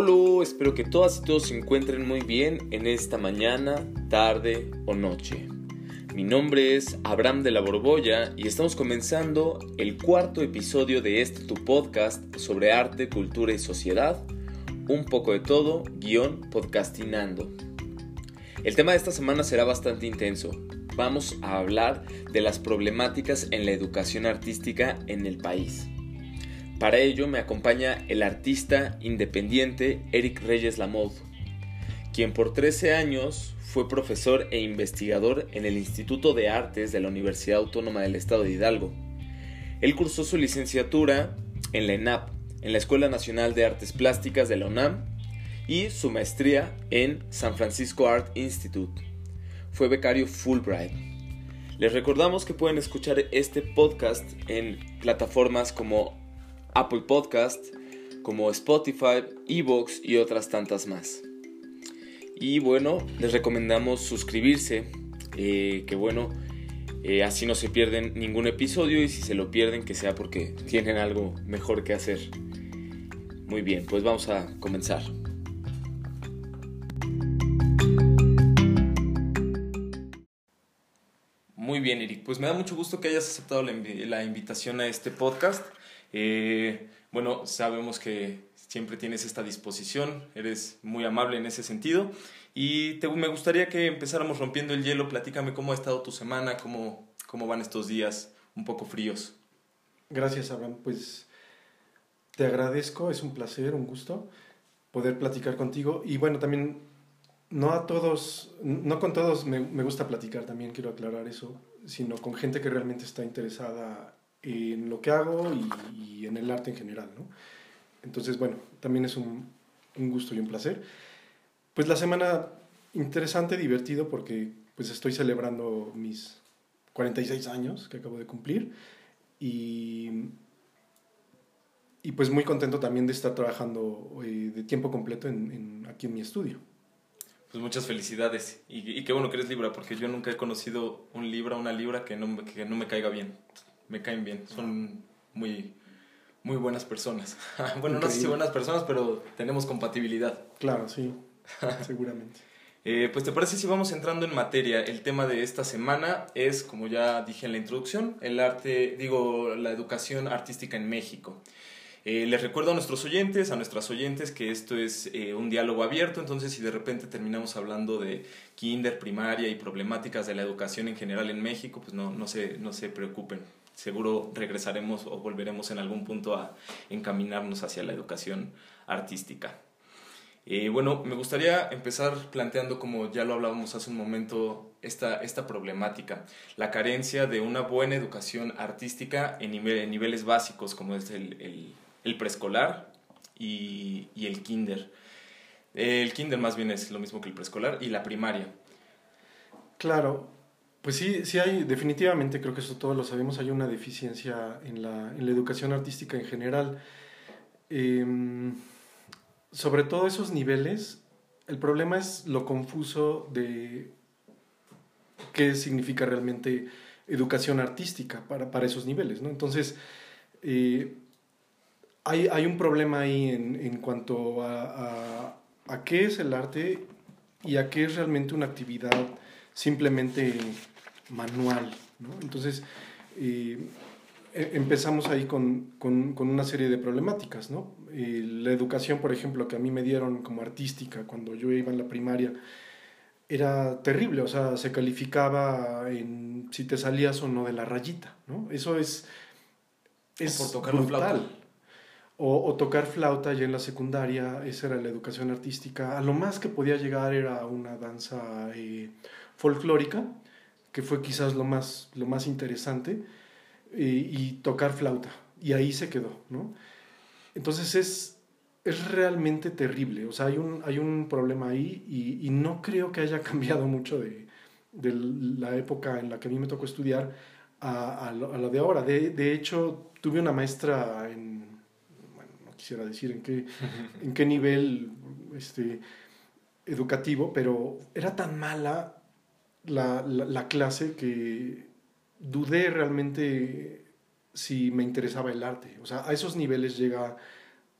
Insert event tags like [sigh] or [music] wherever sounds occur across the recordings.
Hola, espero que todas y todos se encuentren muy bien en esta mañana, tarde o noche. Mi nombre es Abraham de la Borbolla y estamos comenzando el cuarto episodio de este tu podcast sobre arte, cultura y sociedad, un poco de todo, guion podcastinando. El tema de esta semana será bastante intenso. Vamos a hablar de las problemáticas en la educación artística en el país. Para ello me acompaña el artista independiente Eric Reyes Lamoud, quien por 13 años fue profesor e investigador en el Instituto de Artes de la Universidad Autónoma del Estado de Hidalgo. Él cursó su licenciatura en la ENAP, en la Escuela Nacional de Artes Plásticas de la UNAM, y su maestría en San Francisco Art Institute. Fue becario Fulbright. Les recordamos que pueden escuchar este podcast en plataformas como Apple Podcast, como Spotify, Evox y otras tantas más. Y bueno, les recomendamos suscribirse, eh, que bueno, eh, así no se pierden ningún episodio y si se lo pierden que sea porque tienen algo mejor que hacer. Muy bien, pues vamos a comenzar. Muy bien, Eric. Pues me da mucho gusto que hayas aceptado la invitación a este podcast. Eh, bueno, sabemos que siempre tienes esta disposición, eres muy amable en ese sentido y te, me gustaría que empezáramos rompiendo el hielo, platícame cómo ha estado tu semana, cómo, cómo van estos días un poco fríos. Gracias, Abraham. Pues te agradezco, es un placer, un gusto poder platicar contigo y bueno, también no a todos, no con todos me, me gusta platicar, también quiero aclarar eso, sino con gente que realmente está interesada en lo que hago y, en el arte en general, ¿no? Entonces, bueno, también es un, un, gusto y un placer. Pues la semana interesante, divertido, porque pues estoy celebrando mis 46 años que acabo de cumplir y, y pues muy contento también de estar trabajando eh, de tiempo completo en, en, aquí en mi estudio. Pues muchas felicidades y, y, qué bueno que eres Libra, porque yo nunca he conocido un Libra, una Libra que no, que no me caiga bien me caen bien, son muy, muy buenas personas. [laughs] bueno, no sé si buenas personas, pero tenemos compatibilidad. Claro, sí, [laughs] seguramente. Eh, pues te parece si vamos entrando en materia. El tema de esta semana es, como ya dije en la introducción, el arte, digo, la educación artística en México. Eh, les recuerdo a nuestros oyentes, a nuestras oyentes, que esto es eh, un diálogo abierto, entonces si de repente terminamos hablando de kinder, primaria y problemáticas de la educación en general en México, pues no, no, se, no se preocupen seguro regresaremos o volveremos en algún punto a encaminarnos hacia la educación artística. Eh, bueno, me gustaría empezar planteando, como ya lo hablábamos hace un momento, esta, esta problemática, la carencia de una buena educación artística en, niveles básicos, como es el, el, preescolar y, y, el kinder. El kinder más bien es lo mismo que el preescolar y la primaria. Claro, pues sí, sí hay, definitivamente, creo que eso todos lo sabemos, hay una deficiencia en la, en la educación artística en general. Em, sobre todo esos niveles, el problema es lo confuso de qué significa realmente educación artística para, para esos niveles, ¿no? Entonces, eh, hay, hay, un problema ahí en, en cuanto a, qué es el arte y a qué es realmente una actividad simplemente manual. ¿no? Entonces, eh, empezamos ahí con, con, con, una serie de problemáticas. ¿no? Eh, la educación, por ejemplo, que a mí me dieron como artística cuando yo iba en la primaria, era terrible, o sea, se calificaba en si te salías o no de la rayita, ¿no? Eso es, es por tocar brutal. O, o, tocar flauta ya en la secundaria, esa era la educación artística. A lo más que podía llegar era una danza eh, folclórica, que fue quizás lo más, lo más interesante, y, tocar flauta. Y ahí se quedó, ¿no? Entonces es, es realmente terrible. O sea, hay un, hay un problema ahí y, y no creo que haya [laughs] cambiado mucho de, de, la época en la que a mí me tocó estudiar a, a, lo, a lo, de ahora. De, de, hecho, tuve una maestra en, bueno, no quisiera decir en qué, [laughs] en qué nivel este, educativo, pero era tan mala la, la, clase que dudé realmente si me interesaba el arte. O sea, a esos niveles llega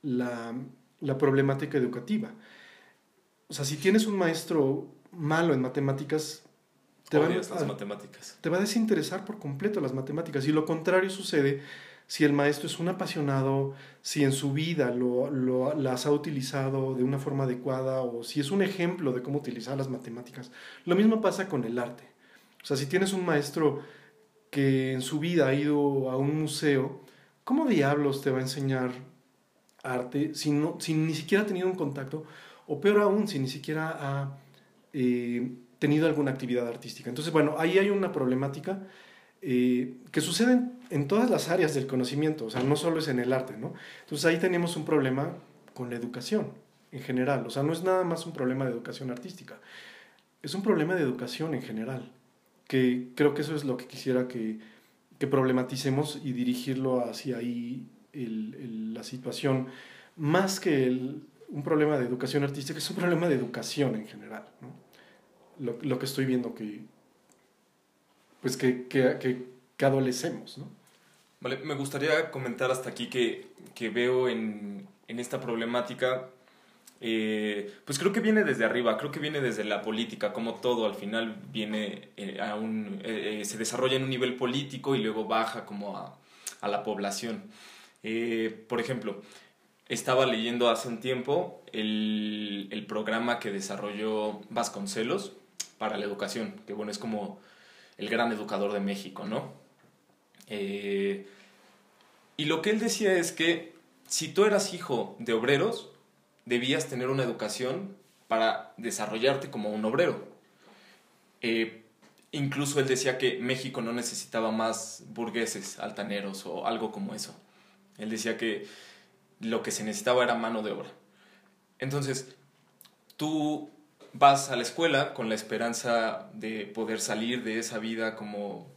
la, la problemática educativa. O sea, si tienes un maestro malo en matemáticas, te va, las matemáticas. te va a desinteresar por completo las matemáticas. Y lo contrario sucede si el maestro es un apasionado, si en su vida lo, lo, las ha utilizado de una forma adecuada o si es un ejemplo de cómo utilizar las matemáticas. Lo mismo pasa con el arte. O sea, si tienes un maestro que en su vida ha ido a un museo, ¿cómo diablos te va a enseñar arte si, no, si ni siquiera ha tenido un contacto? O peor aún, si ni siquiera ha eh, tenido alguna actividad artística. Entonces, bueno, ahí hay una problemática eh, que sucede en, todas las áreas del conocimiento, o sea, no solo es en el arte, ¿no? Entonces ahí tenemos un problema con la educación en general, o sea, no es nada más un problema de educación artística, es un problema de educación en general, que creo que eso es lo que quisiera que, que problematicemos y dirigirlo hacia ahí la situación, más que un problema de educación artística, es un problema de educación en general, ¿no? lo, lo que estoy viendo que, pues que, que, que, adolecemos, ¿no? Vale, me gustaría comentar hasta aquí que, que veo en, en, esta problemática, eh, pues creo que viene desde arriba, creo que viene desde la política, como todo al final viene eh, a un, eh, se desarrolla en un nivel político y luego baja como a, a la población. por ejemplo, estaba leyendo hace un tiempo el, el programa que desarrolló Vasconcelos, para la educación, que bueno, es como el gran educador de México, ¿no? Eh, y lo que él decía es que si tú eras hijo de obreros, debías tener una educación para desarrollarte como un obrero. Eh, incluso él decía que México no necesitaba más burgueses, altaneros o algo como eso. Él decía que lo que se necesitaba era mano de obra. Entonces, tú vas a la escuela con la esperanza de poder salir de esa vida como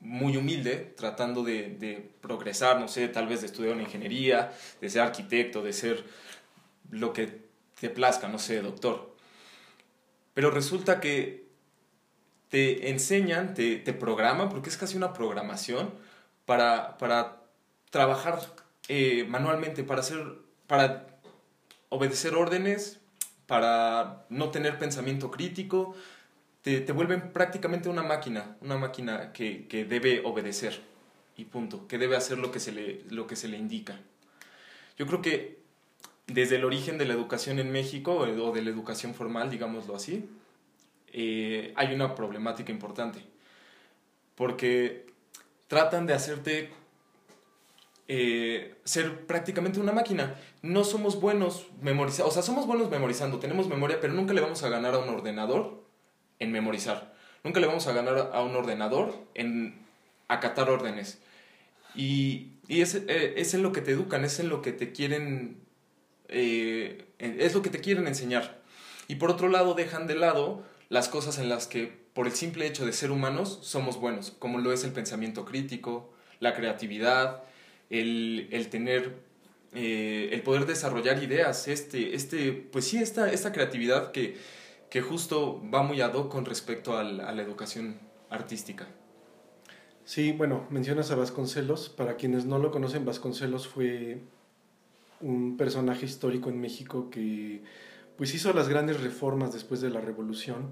muy humilde, tratando de, progresar, no sé, tal vez de estudiar una ingeniería, de ser arquitecto, de ser lo que te plazca, no sé, doctor. Pero resulta que te enseñan, te, te programan, porque es casi una programación, para, para trabajar eh, manualmente, para, para obedecer órdenes, para no tener pensamiento crítico, te, te vuelven prácticamente una máquina, una máquina que, que, debe obedecer y punto, que debe hacer lo que, se le, lo que se le indica. Yo creo que desde el origen de la educación en México, eh, o de la educación formal, digámoslo así, eh, hay una problemática importante, porque tratan de hacerte eh, ser prácticamente una máquina. No somos buenos memorizando, o sea, somos buenos memorizando, tenemos memoria, pero nunca le vamos a ganar a un ordenador en memorizar. Nunca le vamos a ganar a un ordenador en acatar órdenes. Y, y es, eh, es, en lo que te educan, es en lo que te quieren, eh, es lo que te quieren enseñar. Y por otro lado, dejan de lado las cosas en las que, por el simple hecho de ser humanos, somos buenos, como lo es el pensamiento crítico, la creatividad, el, el tener, eh, el poder desarrollar ideas, este, este, pues sí, esta, esta creatividad que, que justo va muy ad hoc con respecto al, a la educación artística. Sí, bueno, mencionas a Vasconcelos. Para quienes no lo conocen, Vasconcelos fue un personaje histórico en México que pues hizo las grandes reformas después de la revolución,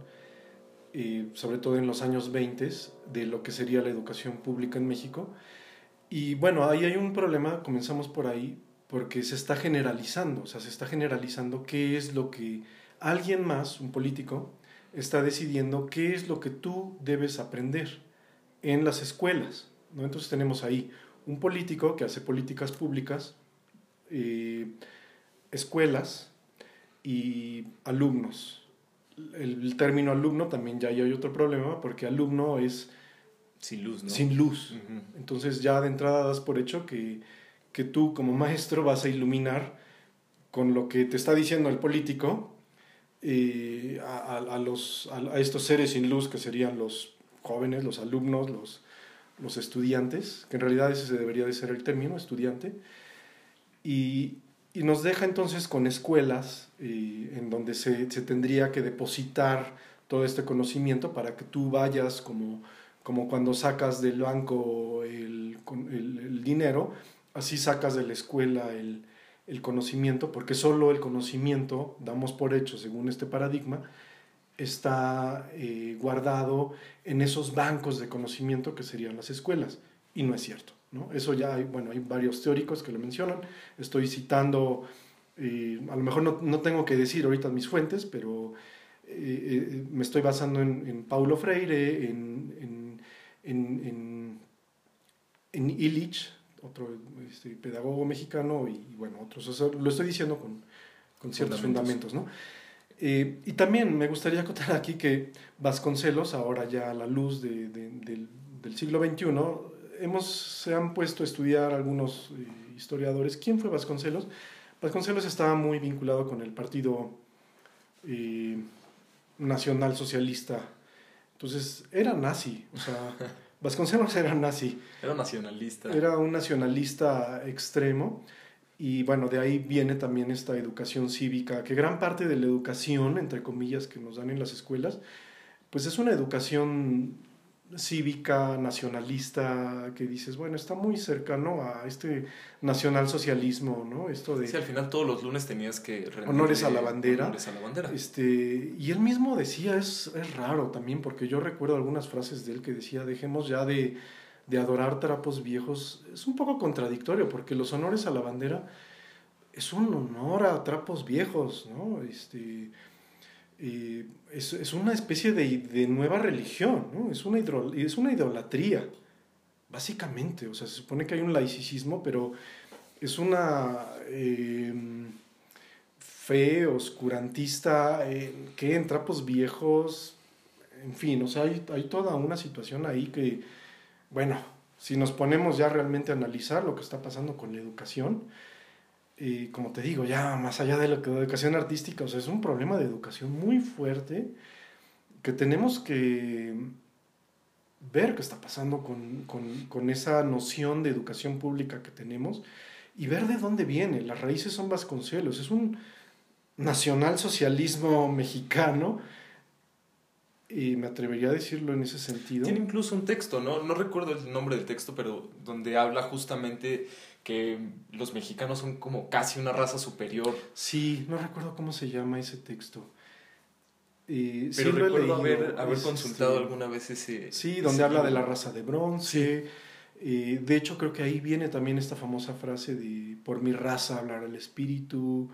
eh, sobre todo en los años 20, de lo que sería la educación pública en México. Y bueno, ahí hay un problema, comenzamos por ahí, porque se está generalizando, o sea, se está generalizando qué es lo que alguien más, un político, está decidiendo qué es lo que tú debes aprender en las escuelas. ¿no? Entonces tenemos ahí un político que hace políticas públicas, eh, escuelas y alumnos. El, término alumno también ya hay otro problema porque alumno es sin luz, ¿no? Sin luz. Entonces ya de entrada das por hecho que, que, tú como maestro vas a iluminar con lo que te está diciendo el político eh, a, a, los, a, estos seres sin luz que serían los jóvenes, los alumnos, los, los estudiantes, que en realidad ese debería de ser el término, estudiante, y, y nos deja entonces con escuelas en donde se, se tendría que depositar todo este conocimiento para que tú vayas como como cuando sacas del banco el, el, dinero, así sacas de la escuela el, el conocimiento, porque solo el conocimiento, damos por hecho según este paradigma, está eh, guardado en esos bancos de conocimiento que serían las escuelas. Y no es cierto. ¿no? Eso ya hay, bueno, hay varios teóricos que lo mencionan. Estoy citando, eh, a lo mejor no, no, tengo que decir ahorita mis fuentes, pero eh, me estoy basando en, en Paulo Freire, en, en, en, en Illich, otro este, pedagogo mexicano, y, bueno, otros. lo estoy diciendo con, con ciertos fundamentos, fundamentos ¿no? Eh, y también me gustaría acotar aquí que Vasconcelos, ahora ya a la luz de, del, del, siglo XXI, hemos, se han puesto a estudiar algunos eh, historiadores. ¿Quién fue Vasconcelos? Vasconcelos estaba muy vinculado con el Partido eh, Nacional Socialista. Entonces, era nazi. O sea, [laughs] Vasconcelos era nazi. Era nacionalista. Era un nacionalista extremo. Y bueno, de ahí viene también esta educación cívica, que gran parte de la educación, entre comillas, que nos dan en las escuelas, pues es una educación cívica, nacionalista, que dices, bueno, está muy cercano a este nacionalsocialismo, ¿no? Esto de... Sí, al final todos los lunes tenías que... Honores a la bandera. Honores a la bandera. Este, y él mismo decía, es, es raro también, porque yo recuerdo algunas frases de él que decía, dejemos ya de de adorar trapos viejos es un poco contradictorio, porque los honores a la bandera es un honor a trapos viejos, ¿no? Este, es, es, una especie de, de, nueva religión, ¿no? Es una, es una idolatría, básicamente. O sea, se supone que hay un laicismo, pero es una eh, fe oscurantista eh, que en trapos viejos, en fin, o sea, hay, hay toda una situación ahí que bueno, si nos ponemos ya realmente a analizar lo que está pasando con la educación, y como te digo, ya más allá de la educación artística, o sea, es un problema de educación muy fuerte que tenemos que ver qué está pasando con, con, con, esa noción de educación pública que tenemos y ver de dónde viene. Las raíces son Vasconcelos, es un nacionalsocialismo mexicano y me atrevería a decirlo en ese sentido. Tiene incluso un texto, ¿no? No recuerdo el nombre del texto, pero donde habla justamente que los mexicanos son como casi una raza superior. Sí, no recuerdo cómo se llama ese texto. pero recuerdo haber, haber consultado este, alguna vez ese... Sí, donde habla de la raza de bronce. de hecho, creo que ahí viene también esta famosa frase de por mi raza hablar el espíritu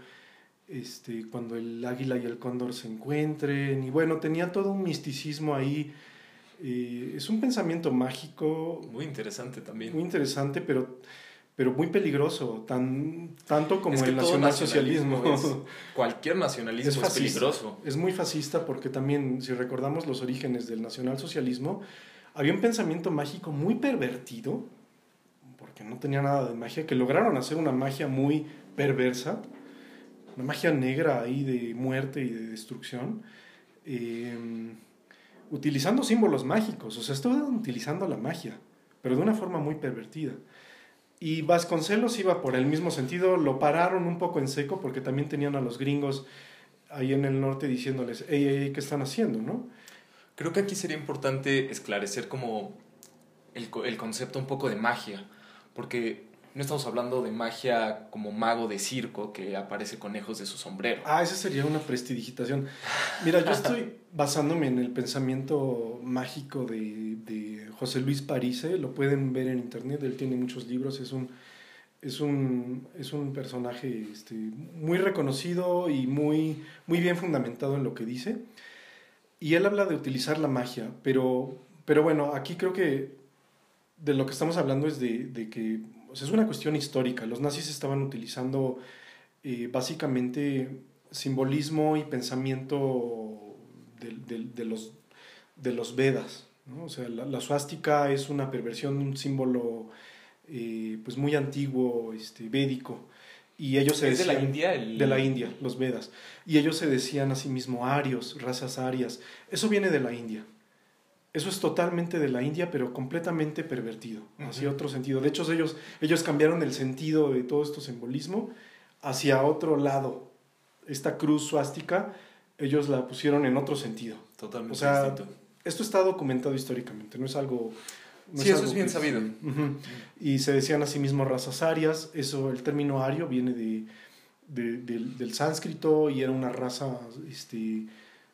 este, cuando el águila y el cóndor se encuentren, y bueno, tenía todo un misticismo ahí. Eh, es un pensamiento mágico. Muy interesante también. Muy interesante, pero, pero muy peligroso, tan, tanto como el nacionalsocialismo. [laughs] cualquier nacionalismo es, peligroso. Es muy fascista porque también, si recordamos los orígenes del nacionalsocialismo, había un pensamiento mágico muy pervertido, porque no tenía nada de magia, que lograron hacer una magia muy perversa una magia negra ahí de muerte y de destrucción, em, utilizando símbolos mágicos, o sea, estaban utilizando la magia, pero de una forma muy pervertida. Y Vasconcelos iba por el mismo sentido, lo pararon un poco en seco porque también tenían a los gringos ahí en el norte diciéndoles, hey, hey, ¿qué están haciendo? ¿no? Creo que aquí sería importante esclarecer como el, el concepto un poco de magia, porque no estamos hablando de magia como mago de circo que aparece conejos de su sombrero. Ah, esa sería una prestidigitación. Mira, yo [laughs] estoy basándome en el pensamiento mágico de, de, José Luis Parise, lo pueden ver en internet, él tiene muchos libros, es un, es un, es un personaje este, muy reconocido y muy, muy bien fundamentado en lo que dice. Y él habla de utilizar la magia, pero, pero bueno, aquí creo que de lo que estamos hablando es de, de que es una cuestión histórica. Los nazis estaban utilizando eh, básicamente simbolismo y pensamiento de, los, de los Vedas. ¿no? O sea, la, la, suástica es una perversión de un símbolo eh, pues muy antiguo, este, védico. Y ellos se ¿Es de la India? De la India, los Vedas. Y ellos se decían a sí mismos arios, razas arias. Eso viene de la India. Eso es totalmente de la India, pero completamente pervertido, hacia otro sentido. De hecho, ellos, ellos cambiaron el sentido de todo este simbolismo hacia otro lado. Esta cruz suástica, ellos la pusieron en otro sentido. Totalmente o sea, Esto está documentado históricamente, no es algo sí, eso es bien sabido. Y se decían a sí mismos razas arias, eso, el término ario viene de, del, del, sánscrito y era una raza, este,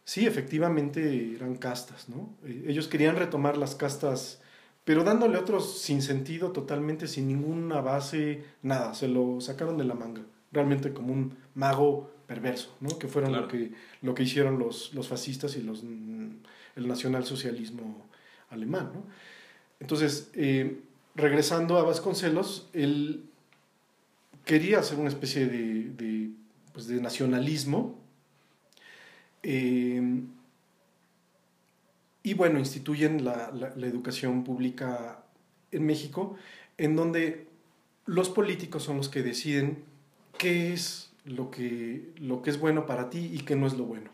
sí, efectivamente eran castas, ¿no? Eh, ellos querían retomar las castas, pero dándole otros sin sentido, totalmente, sin ninguna base, nada, se lo sacaron de la manga, realmente como un mago perverso, ¿no? Que fueron lo, que, lo que hicieron los, los fascistas y los, mm, el nacionalsocialismo alemán, ¿no? Entonces, eh, regresando a Vasconcelos, él quería hacer una especie de, de, pues de nacionalismo. Eh, y bueno, instituyen la, la, educación pública en México, en donde los políticos son los que deciden qué es lo que, lo que es bueno para ti y qué no es lo bueno.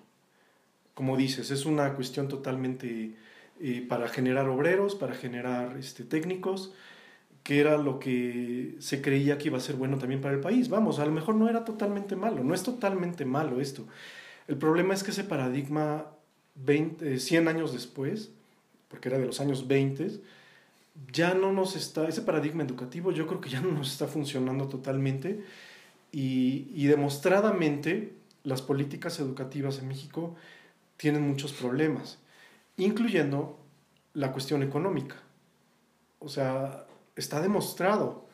Como dices, es una cuestión totalmente eh, para generar obreros, para generar este, técnicos, que era lo que se creía que iba a ser bueno también para el país. Vamos, a lo mejor no era totalmente malo, no es totalmente malo esto. El problema es que ese paradigma 20, 100 años después, porque era de los años 20, ya no nos está, ese paradigma educativo yo creo que ya no nos está funcionando totalmente y, y demostradamente las políticas educativas en México tienen muchos problemas, incluyendo la cuestión económica. O sea, está demostrado,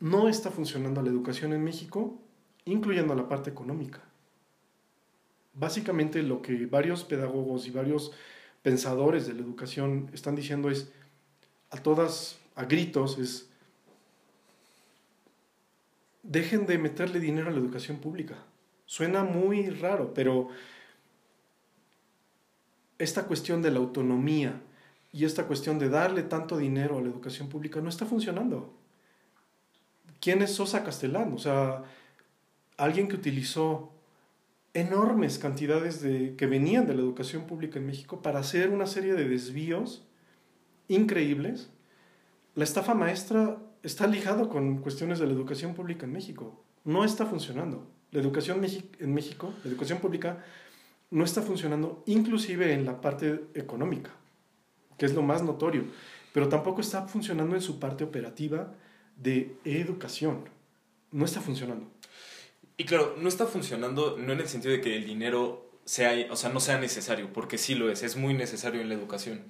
no está funcionando la educación en México, incluyendo la parte económica. Básicamente lo que varios pedagogos y varios pensadores de la educación están diciendo es, a todas, a gritos, es, dejen de meterle dinero a la educación pública. Suena muy raro, pero esta cuestión de la autonomía, y esta cuestión de darle tanto dinero a la educación pública no está funcionando. ¿Quién es Sosa Castellán? O sea, alguien que utilizó enormes cantidades de, que venían de la educación pública en México para hacer una serie de desvíos increíbles. La estafa maestra está ligado con cuestiones de la educación pública en México. No está funcionando. La educación en México, la educación pública, no está funcionando inclusive en la parte económica que es lo más notorio, pero tampoco está funcionando en su parte operativa de educación. No está funcionando. Y claro, no está funcionando no en el sentido de que el dinero sea, o sea, no sea necesario, porque sí lo es, es muy necesario en la educación.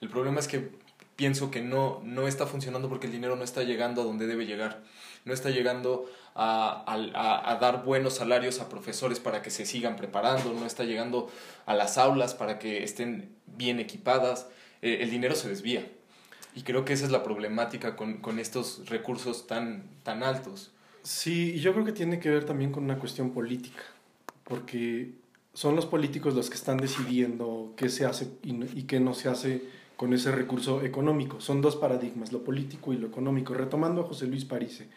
El problema es que pienso que no, no está funcionando porque el dinero no está llegando a donde debe llegar. No está llegando a, a, a, dar buenos salarios a profesores para que se sigan preparando, no está llegando a las aulas para que estén bien equipadas, eh, el dinero se desvía. Y creo que esa es la problemática con, con estos recursos tan, tan altos. Sí, yo creo que tiene que ver también con una cuestión política, porque son los políticos los que están decidiendo qué se hace y, qué no se hace con ese recurso económico. Son dos paradigmas, lo político y lo económico. Retomando a José Luis Parise,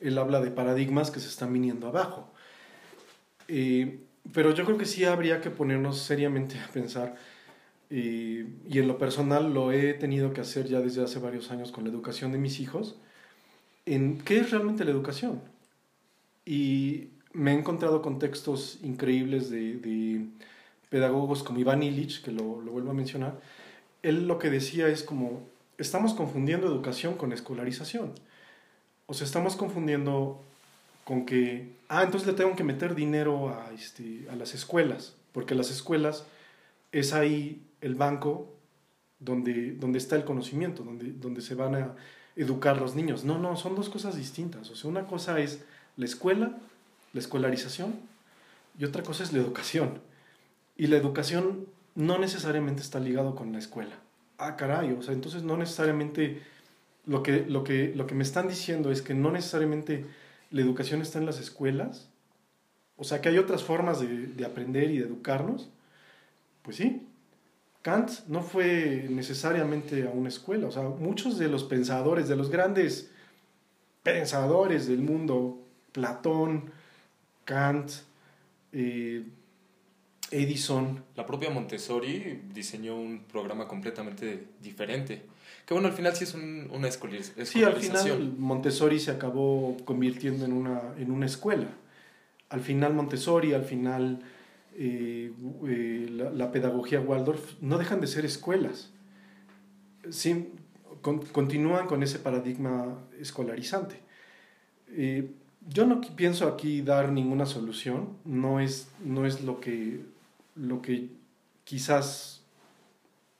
él habla de paradigmas que se están viniendo abajo. Eh, pero yo creo que sí habría que ponernos seriamente a pensar y, y, en lo personal lo he tenido que hacer ya desde hace varios años con la educación de mis hijos, en qué es realmente la educación. Y me he encontrado con textos increíbles de, pedagogos como Iván Illich, que lo, lo, vuelvo a mencionar. Él lo que decía es como, estamos confundiendo educación con escolarización. O sea, estamos confundiendo con que, ah, entonces le tengo que meter dinero a, este, a las escuelas, porque las escuelas es ahí el banco donde, donde está el conocimiento, donde, donde se van a educar los niños. No, no, son dos cosas distintas. O sea, una cosa es la escuela, la escolarización, y otra cosa es la educación. Y la educación no necesariamente está ligado con la escuela. Ah, caray, o sea, entonces no necesariamente lo que, lo que, lo que me están diciendo es que no necesariamente la educación está en las escuelas. O sea, que hay otras formas de, de aprender y de educarnos. Pues sí, Kant no fue necesariamente a una escuela, o sea, muchos de los pensadores, de los grandes pensadores del mundo, Platón, Kant, eh, Edison. La propia Montessori diseñó un programa completamente diferente. Que bueno, al final sí es una escolarización. Sí, al final Montessori se acabó convirtiendo en una, en una escuela. Al final Montessori, al final eh, la, pedagogía Waldorf no dejan de ser escuelas. continúan con ese paradigma escolarizante. Eh, yo no pienso aquí dar ninguna solución, no es, no es lo, que, lo que quizás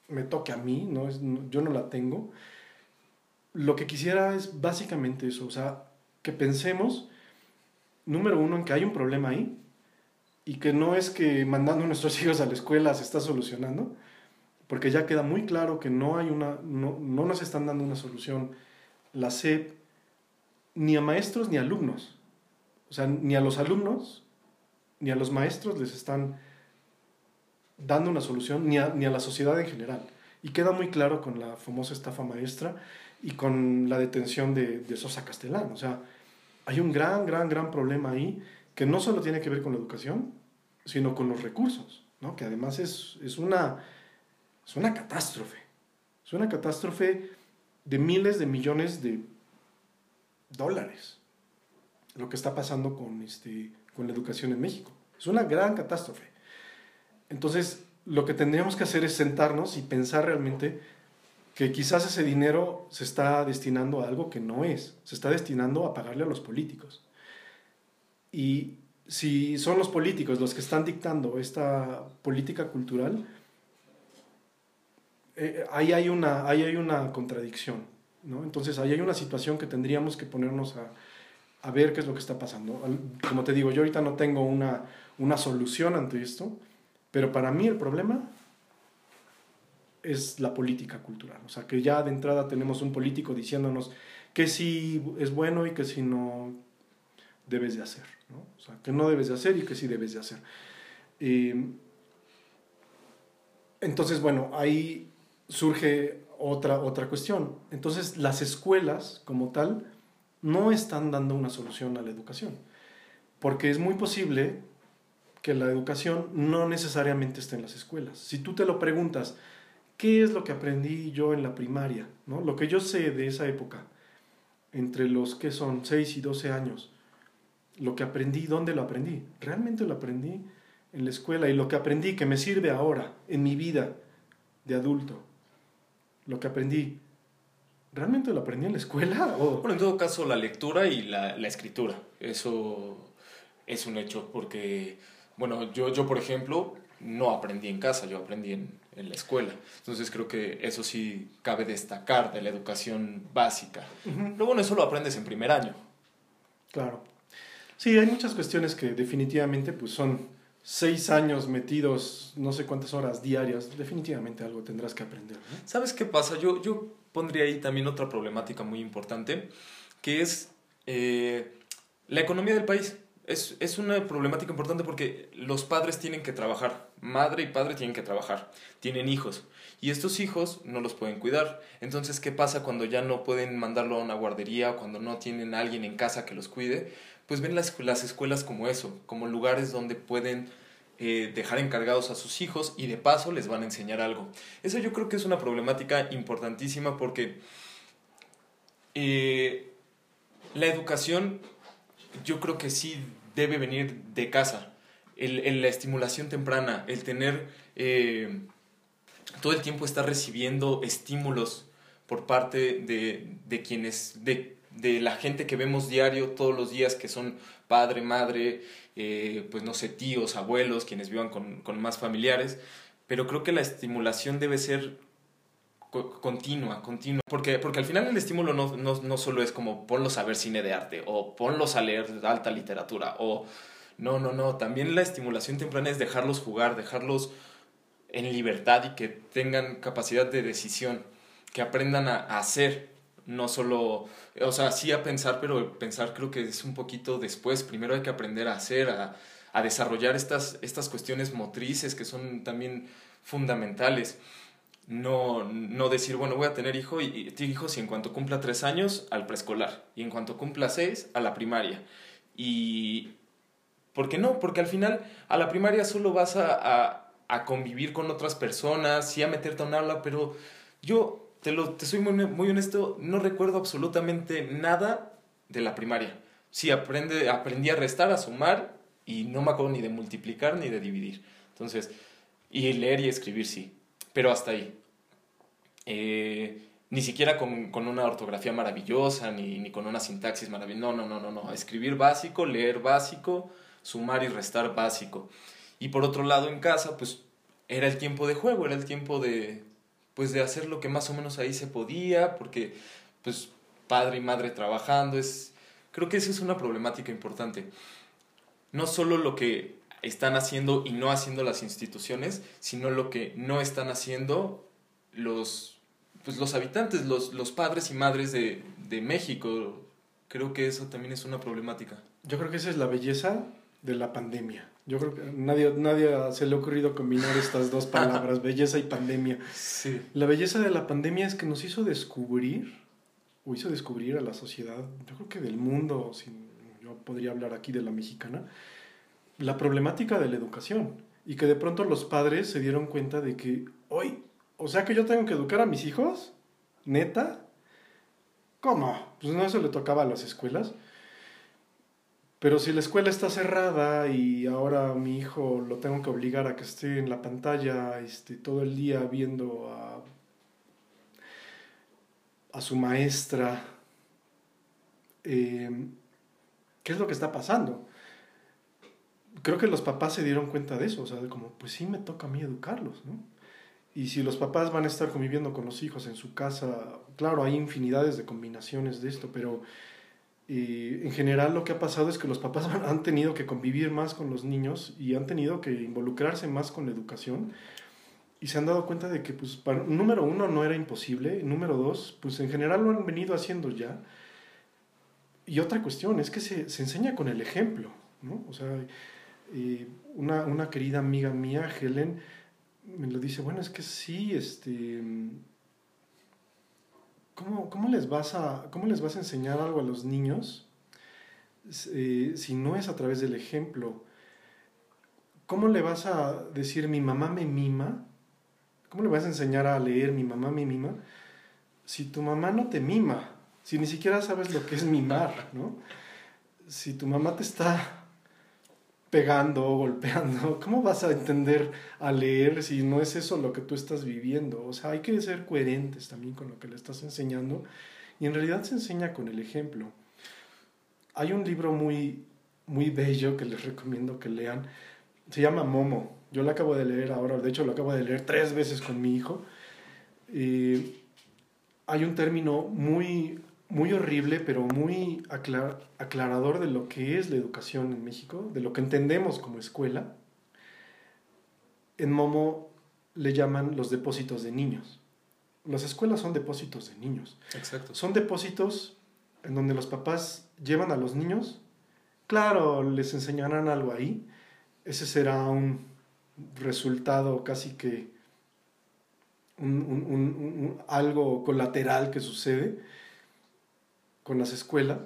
me toque a mí, no es, yo no la tengo. Lo que quisiera es básicamente eso, o sea, que pensemos, número uno, en que hay un problema ahí y que no es que mandando a nuestros [laughs] hijos a la escuela se está solucionando, porque ya queda muy claro que no, hay una, no, no nos están dando una solución la SEP ni a maestros ni a alumnos. O sea, ni a los alumnos ni a los maestros les están dando una solución, ni a, ni a la sociedad en general. Y queda muy claro con la famosa estafa maestra y con la detención de, de Sosa Castellán. O sea, hay un gran, gran, gran problema ahí que no solo tiene que ver con la educación, sino con los recursos, ¿no? que además es, es, una, es una catástrofe. Es una catástrofe de miles de millones de dólares lo que está pasando con, este, con la educación en México. Es una gran catástrofe. Entonces, lo que tendríamos que hacer es sentarnos y pensar realmente que quizás ese dinero se está destinando a algo que no es, se está destinando a pagarle a los políticos. Y si son los políticos los que están dictando esta política cultural, eh, ahí, hay una, ahí hay una contradicción. ¿no? Entonces ahí hay una situación que tendríamos que ponernos a, a, ver qué es lo que está pasando. Como te digo, yo ahorita no tengo una, una solución ante esto, pero para mí el problema es la política cultural. O sea, que ya de entrada tenemos un político diciéndonos que sí es bueno y que si no debes de hacer. ¿No? O sea, que no debes de hacer y que sí debes de hacer. entonces, bueno, ahí surge otra, otra cuestión. Entonces, las escuelas como tal no están dando una solución a la educación, porque es muy posible que la educación no necesariamente esté en las escuelas. Si tú te lo preguntas, ¿qué es lo que aprendí yo en la primaria? ¿No? Lo que yo sé de esa época, entre los que son 6 y 12 años, lo que aprendí, ¿dónde lo aprendí? Realmente lo aprendí en la escuela y lo que aprendí que me sirve ahora en mi vida de adulto, lo que aprendí, ¿realmente lo aprendí en la escuela? [laughs] O... Bueno, en todo caso, la lectura y la, la escritura, eso es un hecho, porque, bueno, yo, yo, por ejemplo, no aprendí en casa, yo aprendí en, en la escuela. Entonces creo que eso sí cabe destacar de la educación básica. Luego, bueno, eso lo aprendes en primer año. Claro. Sí, hay muchas cuestiones que definitivamente pues son seis años metidos, no sé cuántas horas diarias, definitivamente algo tendrás que aprender. ¿Sabes qué pasa? Yo, yo pondría ahí también otra problemática muy importante, que es eh, la economía del país. Es, es, una problemática importante porque los padres tienen que trabajar, madre y padre tienen que trabajar, tienen hijos y estos hijos no los pueden cuidar. Entonces, ¿qué pasa cuando ya no pueden mandarlo a una guardería, cuando no tienen a alguien en casa que los cuide? Pues ven las, las escuelas como eso, como lugares donde pueden eh, dejar encargados a sus hijos y de paso les van a enseñar algo. Eso yo creo que es una problemática importantísima porque eh, la educación yo creo que sí debe venir de casa. El, la estimulación temprana, el tener eh, todo el tiempo estar recibiendo estímulos por parte de, de quienes, de de la gente que vemos diario todos los días, que son padre, madre, eh, pues no sé, tíos, abuelos, quienes vivan con, más familiares, pero creo que la estimulación debe ser continua, continua, porque, porque al final el estímulo no, no, no, solo es como ponlos a ver cine de arte o ponlos a leer alta literatura o no, no, no, también la estimulación temprana es dejarlos jugar, dejarlos en libertad y que tengan capacidad de decisión, que aprendan a hacer, no solo, o sea, sí a pensar, pero pensar creo que es un poquito después. Primero hay que aprender a hacer, a, a desarrollar estas, estas cuestiones motrices que son también fundamentales. No, no decir, bueno, voy a tener hijo y, hijos y en cuanto cumpla tres años al preescolar y en cuanto cumpla seis a la primaria. Y, ¿por qué no? Porque al final a la primaria solo vas a, a, convivir con otras personas, sí a meterte a un aula, pero yo te, lo, te soy muy, muy honesto, no recuerdo absolutamente nada de la primaria. Sí, aprende, aprendí a restar, a sumar y no me acuerdo ni de multiplicar ni de dividir. Entonces, y leer y escribir sí, pero hasta ahí. Eh, ni siquiera con, con una ortografía maravillosa, ni, ni, con una sintaxis maravillosa. No, no, no, no, no. Escribir básico, leer básico, sumar y restar básico. Y por otro lado, en casa, pues era el tiempo de juego, era el tiempo de, pues, de hacer lo que más o menos ahí se podía, porque, pues, padre y madre trabajando, es, creo que esa es una problemática importante. No solo lo que están haciendo y no haciendo las instituciones, sino lo que no están haciendo los pues los habitantes, los, los padres y madres de, de México. Creo que eso también es una problemática. Yo creo que esa es la belleza de la pandemia. Yo creo que nadie, nadie se le ha ocurrido combinar estas dos palabras, [laughs] belleza y pandemia. Sí. La belleza de la pandemia es que nos hizo descubrir, o hizo descubrir a la sociedad, yo creo que del mundo, yo podría hablar aquí de la mexicana, la problemática de la educación. Y que de pronto los padres se dieron cuenta de que hoy o sea que yo tengo que educar a mis hijos, neta. ¿Cómo? Pues no, eso le tocaba a las escuelas. Pero si la escuela está cerrada y ahora mi hijo lo tengo que obligar a que esté en la pantalla este, todo el día viendo a, a su maestra, em, ¿qué es lo que está pasando? Creo que los papás se dieron cuenta de eso, o sea, de como, pues sí me toca a mí educarlos, ¿no? Y si los papás van a estar conviviendo con los hijos en su casa, claro, hay infinidades de combinaciones de esto, pero eh, en general lo que ha pasado es que los papás [laughs] han tenido que convivir más con los niños y han tenido que involucrarse más con la educación y se han dado cuenta de que, pues, número uno, no era imposible, número dos, pues en general lo han venido haciendo ya. Y otra cuestión es que se, se enseña con el ejemplo, ¿no? O sea, eh, una, una querida amiga mía, Helen, me lo dice, bueno, es que sí, este... ¿Cómo, cómo les, vas a, ¿Cómo les vas a enseñar algo a los niños eh, si no es a través del ejemplo? ¿Cómo le vas a decir mi mamá me mima? ¿Cómo le vas a enseñar a leer mi mamá me mima? Si tu mamá no te mima, si ni siquiera sabes lo que es mimar, ¿no? Si tu mamá te está pegando, golpeando, [laughs] ¿cómo vas a entender a leer si no es eso lo que tú estás viviendo? O sea, hay que ser coherentes también con lo que le estás enseñando y en realidad se enseña con el ejemplo. Hay un libro muy, muy bello que les recomiendo que lean, se llama Momo, yo lo acabo de leer ahora, de hecho lo acabo de leer tres veces con mi hijo. hay un término muy muy horrible, pero muy aclarador de lo que es la educación en México, de lo que entendemos como escuela. En Momo le llaman los depósitos de niños. Las escuelas son depósitos de niños. Exacto. Son depósitos en donde los papás llevan a los niños. Claro, les enseñarán algo ahí. Ese será un resultado casi que algo colateral que sucede con las escuelas,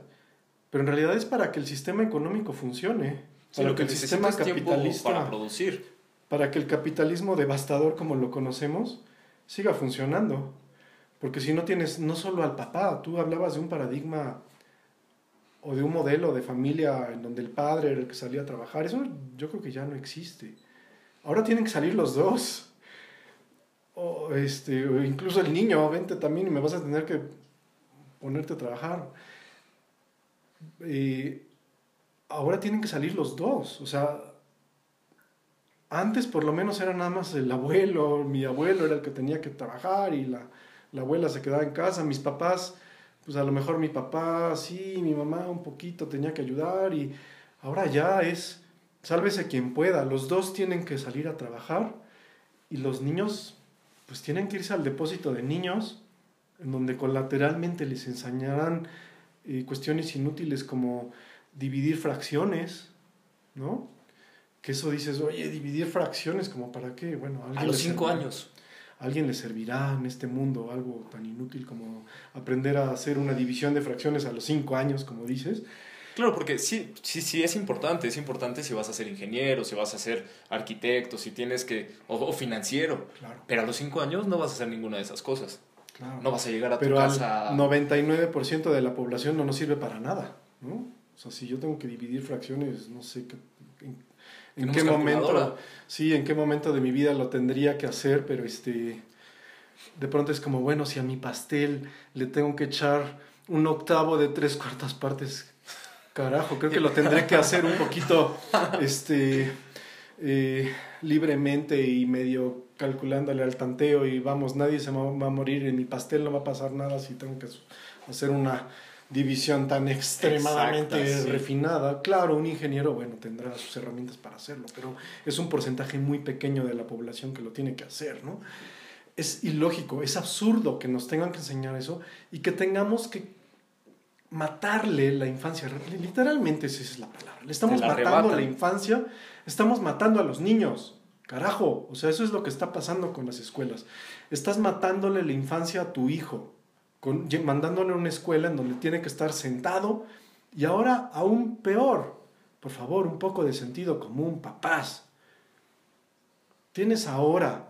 pero en realidad es para que el sistema económico funcione, para que, el sistema capitalista para producir, para que el capitalismo devastador como lo conocemos siga funcionando, porque si no tienes no solo al papá, tú hablabas de un paradigma o de un modelo de familia en donde el padre era el que salía a trabajar, eso yo creo que ya no existe. Ahora tienen que salir los dos. O este, incluso el niño, vente también y me vas a tener que ponerte a trabajar. y ahora tienen que salir los dos. O sea, antes por lo menos era nada más el abuelo, mi abuelo era el que tenía que trabajar y la, la abuela se quedaba en casa. Mis papás, pues a lo mejor mi papá sí, mi mamá un poquito tenía que ayudar y ahora ya es, sálvese quien pueda. Los dos tienen que salir a trabajar y los niños pues tienen que irse al depósito de niños en donde colateralmente les enseñarán eh, cuestiones inútiles como dividir fracciones, ¿no? Que eso dices, oye, dividir fracciones, como para qué? Bueno, a los cinco años. ¿A alguien le servirá en este mundo algo tan inútil como aprender a hacer una división de fracciones a los cinco años, como dices. Claro, porque sí, sí, sí es importante, es importante si vas a ser ingeniero, si vas a ser arquitecto, si tienes que, o, o financiero, claro. pero a los cinco años no vas a hacer ninguna de esas cosas. No vas a llegar a tu Pero casa. Al 99% de la población no nos sirve para nada, ¿no? O sea, si yo tengo que dividir fracciones, no sé qué, en, qué momento. Sí, en qué momento de mi vida lo tendría que hacer, pero este. de pronto es como, bueno, si a mi pastel le tengo que echar un octavo de tres cuartas partes, carajo, creo que lo tendré que hacer un poquito, este, eh, libremente y medio calculándole al tanteo y vamos, nadie se va a morir, en mi pastel no va a pasar nada si tengo que hacer una división tan extremadamente refinada. Claro, un ingeniero, bueno, tendrá sus herramientas para hacerlo, pero es un porcentaje muy pequeño de la población que lo tiene que hacer, ¿no? Es ilógico, es absurdo que nos tengan que enseñar eso y que tengamos que matarle la infancia. Literalmente esa es la palabra. Le estamos matando a la infancia, estamos matando a los niños. Carajo, o sea, eso es lo que está pasando con las escuelas. Estás matándole la infancia a tu hijo mandándole a una escuela en donde tiene que estar sentado y ahora aún peor. Por favor, un poco de sentido común, papás. Tienes ahora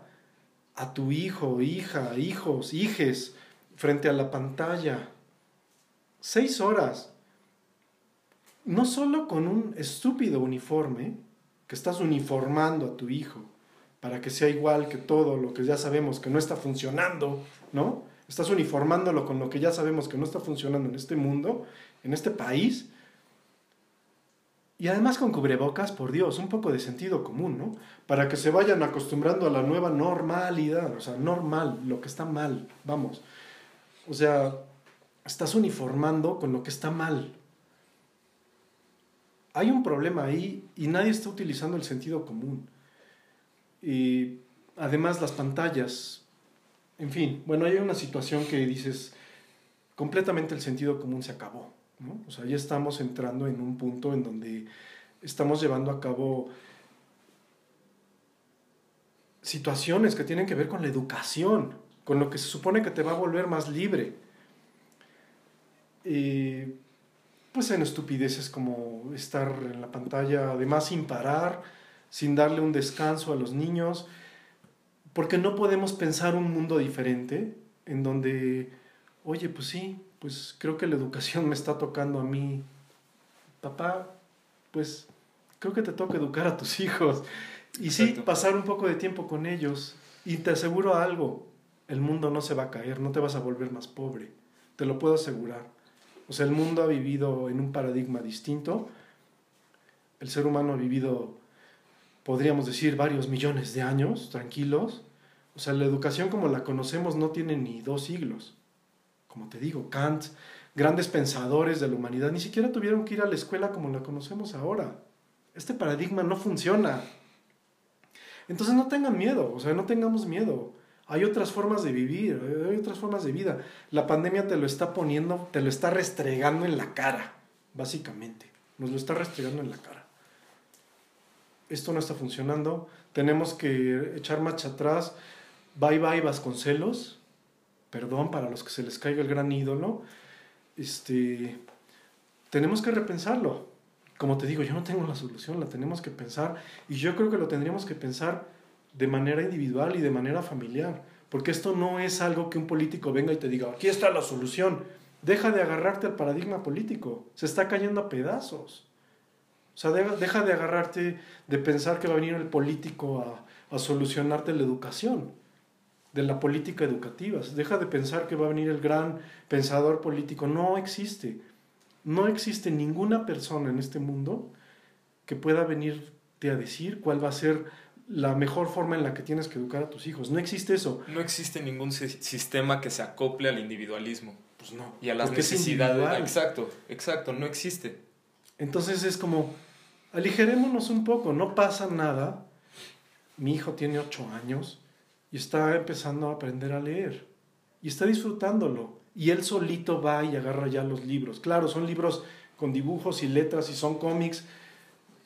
a tu hijo, hija, hijos, hijes frente a la pantalla. Seis horas. No solo con un estúpido uniforme, que estás uniformando a tu hijo para que sea igual que todo lo que ya sabemos que no está funcionando, ¿no? Estás uniformándolo con lo que ya sabemos que no está funcionando en este mundo, en este país. Y además con cubrebocas, por Dios, un poco de sentido común, ¿no? Para que se vayan acostumbrando a la nueva normalidad, o sea, normal, lo que está mal, vamos. O sea, estás uniformando con lo que está mal. Hay un problema ahí y nadie está utilizando el sentido común. Y además las pantallas, en fin, bueno, hay una situación que dices, completamente el sentido común se acabó. ¿no? O sea, ya estamos entrando en un punto en donde estamos llevando a cabo situaciones que tienen que ver con la educación, con lo que se supone que te va a volver más libre. Pues en estupideces como estar en la pantalla, además sin parar, sin darle un descanso a los niños, porque no podemos pensar un mundo diferente en donde, oye, pues sí, pues creo que la educación me está tocando a mí. Papá, pues creo que te toca educar a tus hijos. Y sí, pasar un poco de tiempo con ellos. Y te aseguro algo, el mundo no se va a caer, no te vas a volver más pobre. Te lo puedo asegurar. O sea, el mundo ha vivido en un paradigma distinto. El ser humano ha vivido, podríamos decir, varios millones de años tranquilos. O sea, la educación como la conocemos no tiene ni dos siglos. Como te digo, Kant, grandes pensadores de la humanidad, ni siquiera tuvieron que ir a la escuela como la conocemos ahora. Este paradigma no funciona. Entonces no tengan miedo, o sea, no tengamos miedo. Hay otras formas de vivir, hay otras formas de vida. La pandemia te lo está poniendo, te lo está restregando en la cara, básicamente. Nos lo está restregando en la cara. Esto no está funcionando, tenemos que echar marcha atrás, Bye bye Vasconcelos, perdón para los que se les caiga el gran ídolo, este, tenemos que repensarlo. Como te digo, yo no tengo la solución, la tenemos que pensar y yo creo que lo tendríamos que pensar de manera individual y de manera familiar, porque esto no es algo que un político venga y te diga, aquí está la solución. Deja de agarrarte al paradigma político, se está cayendo a pedazos. O sea, deja de agarrarte, de pensar que va a venir el político a, a solucionarte la educación de la política educativa. Deja de pensar que va a venir el gran pensador político. No existe. No existe ninguna persona en este mundo que pueda venirte a decir cuál va a ser la mejor forma en la que tienes que educar a tus hijos. No existe eso. No existe ningún sistema que se acople al individualismo. Pues no. Y a las necesidades. Exacto, exacto, no existe. Entonces es como, aligerémonos un poco, no pasa nada. Mi hijo tiene ocho años y está empezando a aprender a leer y está disfrutándolo. Y él solito va y agarra ya los libros. Claro, son libros con dibujos y letras y son cómics.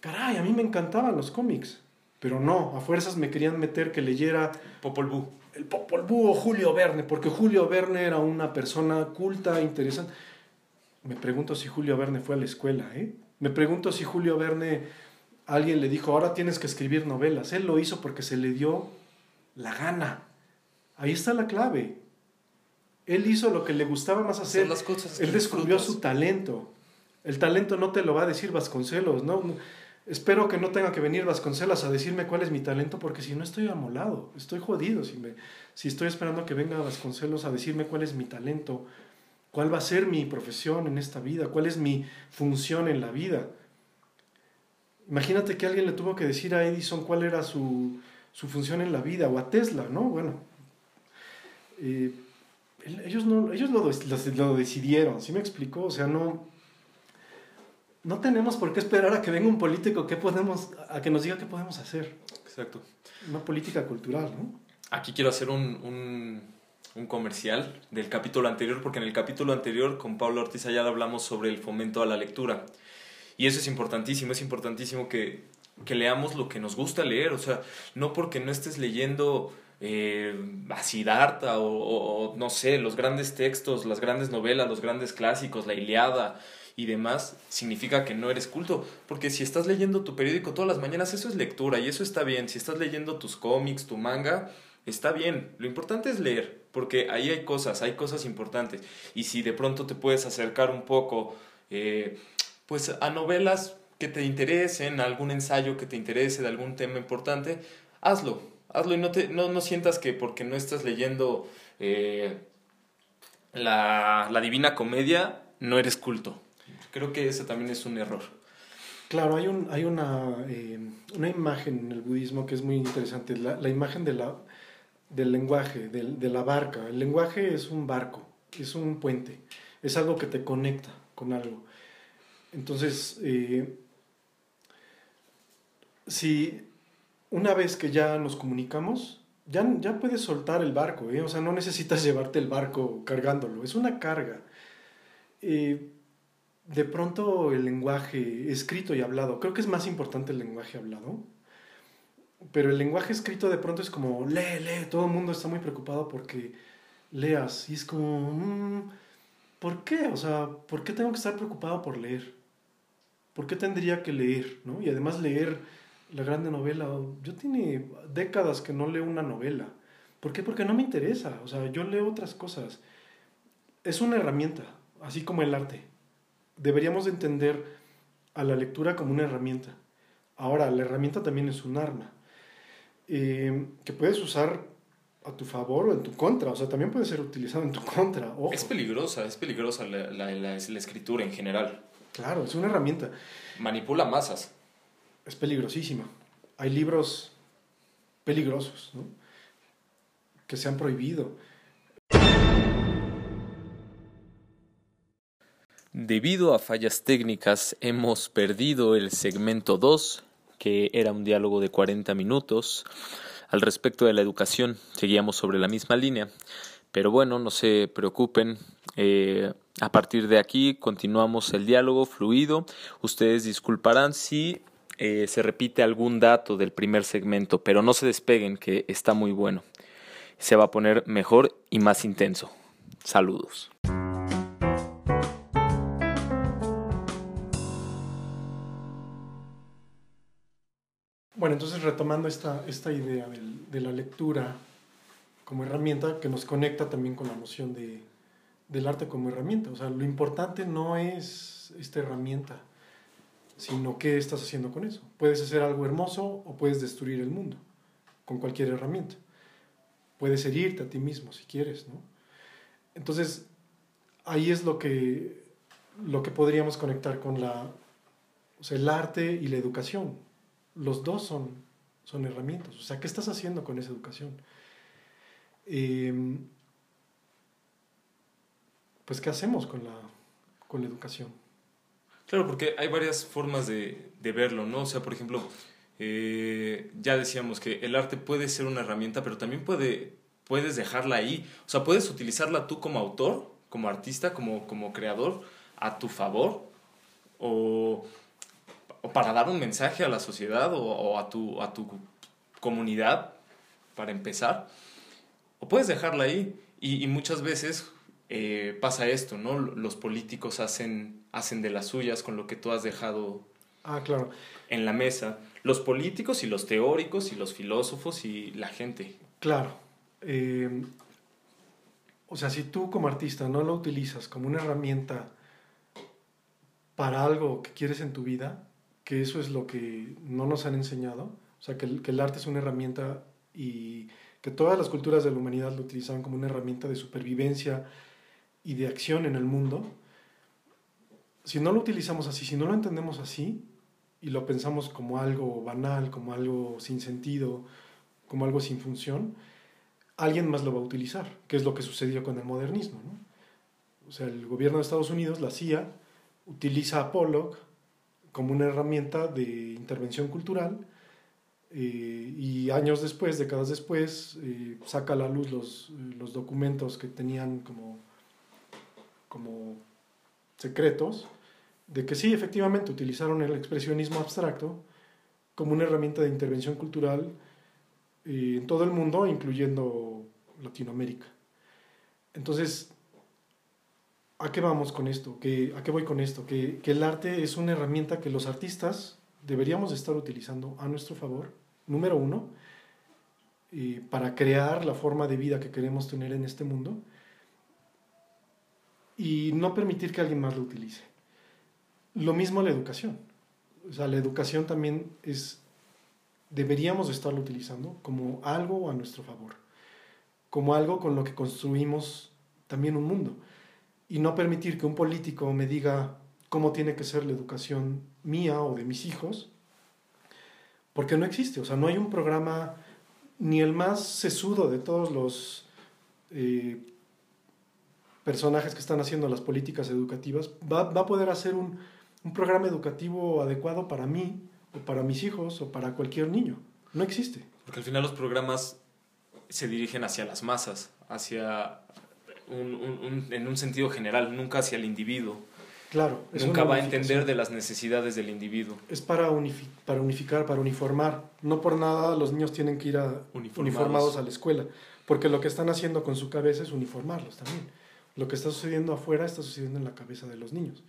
Caray, a mí me encantaban los cómics. Pero no, a fuerzas me querían meter que leyera Popol Vuh. El Popol Vuh o Julio Verne, porque Julio Verne era una persona culta, interesante. Me pregunto si Julio Verne fue a la escuela, ¿eh? Me pregunto si Julio Verne, alguien le dijo, ahora tienes que escribir novelas. Él lo hizo porque se le dio la gana. Ahí está la clave. Él hizo lo que le gustaba más hacer. Él descubrió su talento. El talento no te lo va a decir Vasconcelos, ¿no? Espero que no tenga que venir Vasconcelos a decirme cuál es mi talento, porque si no estoy amolado, estoy jodido. Si, me, si estoy esperando que venga Vasconcelos a decirme cuál es mi talento, cuál va a ser mi profesión en esta vida, cuál es mi función en la vida. Imagínate que alguien le tuvo que decir a Edison cuál era su, su función en la vida, o a Tesla, ¿no? Bueno, eh, ellos, no, ellos lo, lo, decidieron, ¿sí me explicó? O sea, no, no tenemos por qué esperar a que venga un político que podemos, a que nos diga qué podemos hacer. Exacto. Una política cultural, ¿no? Aquí quiero hacer un, un, un, comercial del capítulo anterior, porque en el capítulo anterior con Pablo Ortiz Ayala hablamos sobre el fomento a la lectura. Y eso es importantísimo, es importantísimo que, que leamos lo que nos gusta leer, o sea, no porque no estés leyendo eh, a Siddhartha o, o, no sé, los grandes textos, las grandes novelas, los grandes clásicos, la Iliada, y demás, significa que no eres culto. Porque si estás leyendo tu periódico todas las mañanas, eso es lectura y eso está bien. Si estás leyendo tus cómics, tu manga, está bien. Lo importante es leer, porque ahí hay cosas, hay cosas importantes. Y si de pronto te puedes acercar un poco, eh, pues a novelas que te interesen, a algún ensayo que te interese de algún tema importante, hazlo. Hazlo y no, te, no, no sientas que porque no estás leyendo eh, la, la Divina Comedia, no eres culto. Creo que ese también es un error. Claro, hay, un, hay una, eh, una imagen en el budismo que es muy interesante, la, la imagen de la, del lenguaje, del, de la barca. El lenguaje es un barco, es un puente, es algo que te conecta con algo. Entonces, eh, si una vez que ya nos comunicamos, ya, ya puedes soltar el barco, ¿eh? o sea, no necesitas [laughs] llevarte el barco cargándolo, es una carga. Eh, de pronto el lenguaje escrito y hablado, creo que es más importante el lenguaje hablado, pero el lenguaje escrito de pronto es como, lee, lee, todo el mundo está muy preocupado porque leas, y es como, mm, ¿por qué? O sea, ¿por qué tengo que estar preocupado por leer? ¿Por qué tendría que leer? ¿no? Y además leer la grande novela, yo tiene décadas que no leo una novela. ¿Por qué? Porque no me interesa, o sea, yo leo otras cosas. Es una herramienta, así como el arte deberíamos entender a la lectura como una herramienta. Ahora, la herramienta también es un arma eh, que puedes usar a tu favor o en tu contra, o sea, también puede ser utilizado en tu contra. Es peligrosa, es peligrosa la, la, la, escritura en general. Claro, es una herramienta. Manipula masas. Es peligrosísima. Hay libros peligrosos, ¿no? Que se han prohibido. Debido a fallas técnicas hemos perdido el segmento 2, que era un diálogo de 40 minutos. Al respecto de la educación, seguíamos sobre la misma línea. Pero bueno, no se preocupen. Eh, a partir de aquí continuamos el diálogo fluido. Ustedes disculparán si eh, se repite algún dato del primer segmento, pero no se despeguen, que está muy bueno. Se va a poner mejor y más intenso. Saludos. Bueno, entonces retomando esta, esta idea de la lectura como herramienta que nos conecta también con la noción de, del arte como herramienta. O sea, lo importante no es esta herramienta, sino qué estás haciendo con eso. Puedes hacer algo hermoso o puedes destruir el mundo con cualquier herramienta. Puedes herirte a ti mismo si quieres, ¿no? Entonces, ahí es lo que, lo que podríamos conectar con la, o sea, el arte y la educación los dos son, son herramientas. O sea, ¿qué estás haciendo con esa educación? Em, pues, ¿qué hacemos con la, con la educación? Claro, porque hay varias formas de, de verlo, ¿no? O sea, por ejemplo, eh, ya decíamos que el arte puede ser una herramienta, pero también puede, puedes dejarla ahí. O sea, puedes utilizarla tú como autor, como artista, como, como creador, a tu favor, o o para dar un mensaje a la sociedad o, a, tu, a tu comunidad, para empezar, o puedes dejarla ahí. Y, muchas veces eh, pasa esto, ¿no? Los políticos hacen, hacen de las suyas con lo que tú has dejado ah, claro. en la mesa. Los políticos y los teóricos y los filósofos y la gente. Claro. Eh, o sea, si tú como artista no lo utilizas como una herramienta para algo que quieres en tu vida, que eso es lo que no nos han enseñado, o sea, que el, que el arte es una herramienta y que todas las culturas de la humanidad lo utilizaban como una herramienta de supervivencia y de acción en el mundo, si no lo utilizamos así, si no lo entendemos así y lo pensamos como algo banal, como algo sin sentido, como algo sin función, alguien más lo va a utilizar, que es lo que sucedió con el modernismo. ¿no? O sea, el gobierno de Estados Unidos, la CIA, utiliza a Pollock como una herramienta de intervención cultural eh, y años después, décadas después, eh, saca a la luz los, los documentos que tenían como, como secretos de que sí, efectivamente, utilizaron el expresionismo abstracto como una herramienta de intervención cultural eh, en todo el mundo, incluyendo Latinoamérica. Entonces, ¿a qué vamos con esto? ¿Qué, ¿A qué voy con esto? Que, que el arte es una herramienta que los artistas deberíamos estar utilizando a nuestro favor número uno, para crear la forma de vida que queremos tener en este mundo y no permitir que alguien más lo utilice. Lo mismo la educación. O sea, la educación también es, deberíamos estarlo utilizando como algo a nuestro favor, como algo con lo que construimos también un mundo. Y no permitir que un político me diga cómo tiene que ser la educación mía o de mis hijos, porque no existe, o sea, no hay un programa ni el más sesudo de todos los eh, personajes que están haciendo las políticas educativas, va, a poder hacer un, un, programa educativo adecuado para mí, o para mis hijos, o para cualquier niño. No existe. Porque al final los programas se dirigen hacia las masas, hacia en un sentido general, nunca hacia el individuo. Claro. Nunca va a entender de las necesidades del individuo. Es para, para unificar, para uniformar. No por nada los niños tienen que ir a uniformados. a la escuela, porque lo que están haciendo con su cabeza es uniformarlos también. Lo que está sucediendo afuera está sucediendo en la cabeza de los niños.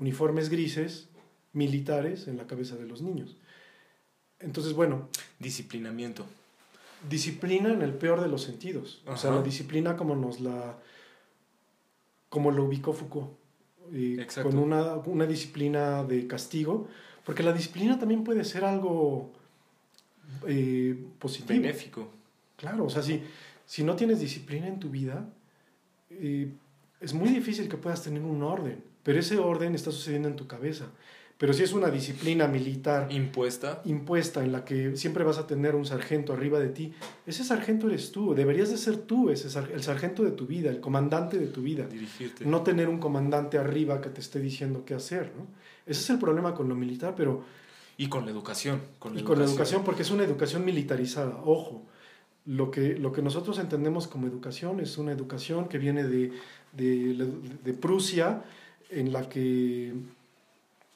Uniformes grises, militares en la cabeza de los niños. Entonces, bueno. Disciplinamiento. Disciplina en el peor de los sentidos. O sea, la disciplina como nos la. Como lo ubicó Foucault con una, una, disciplina de castigo, porque la disciplina también puede ser algo eh, positivo. Benéfico. Claro, o sea, si, si no tienes disciplina en tu vida, eh, es muy difícil que puedas tener un orden, pero ese orden está sucediendo en tu cabeza. Pero si es una disciplina militar impuesta, impuesta en la que siempre vas a tener un sargento arriba de ti, ese sargento eres tú, deberías de ser tú ese el sargento de tu vida, el comandante de tu vida. Dirigirte. No tener un comandante arriba que te esté diciendo qué hacer, ¿no? Ese es el problema con lo militar, pero y con la educación, con y con la educación porque es una educación militarizada, ojo. Lo que, lo que nosotros entendemos como educación es una educación que viene de, de, de Prusia, en la que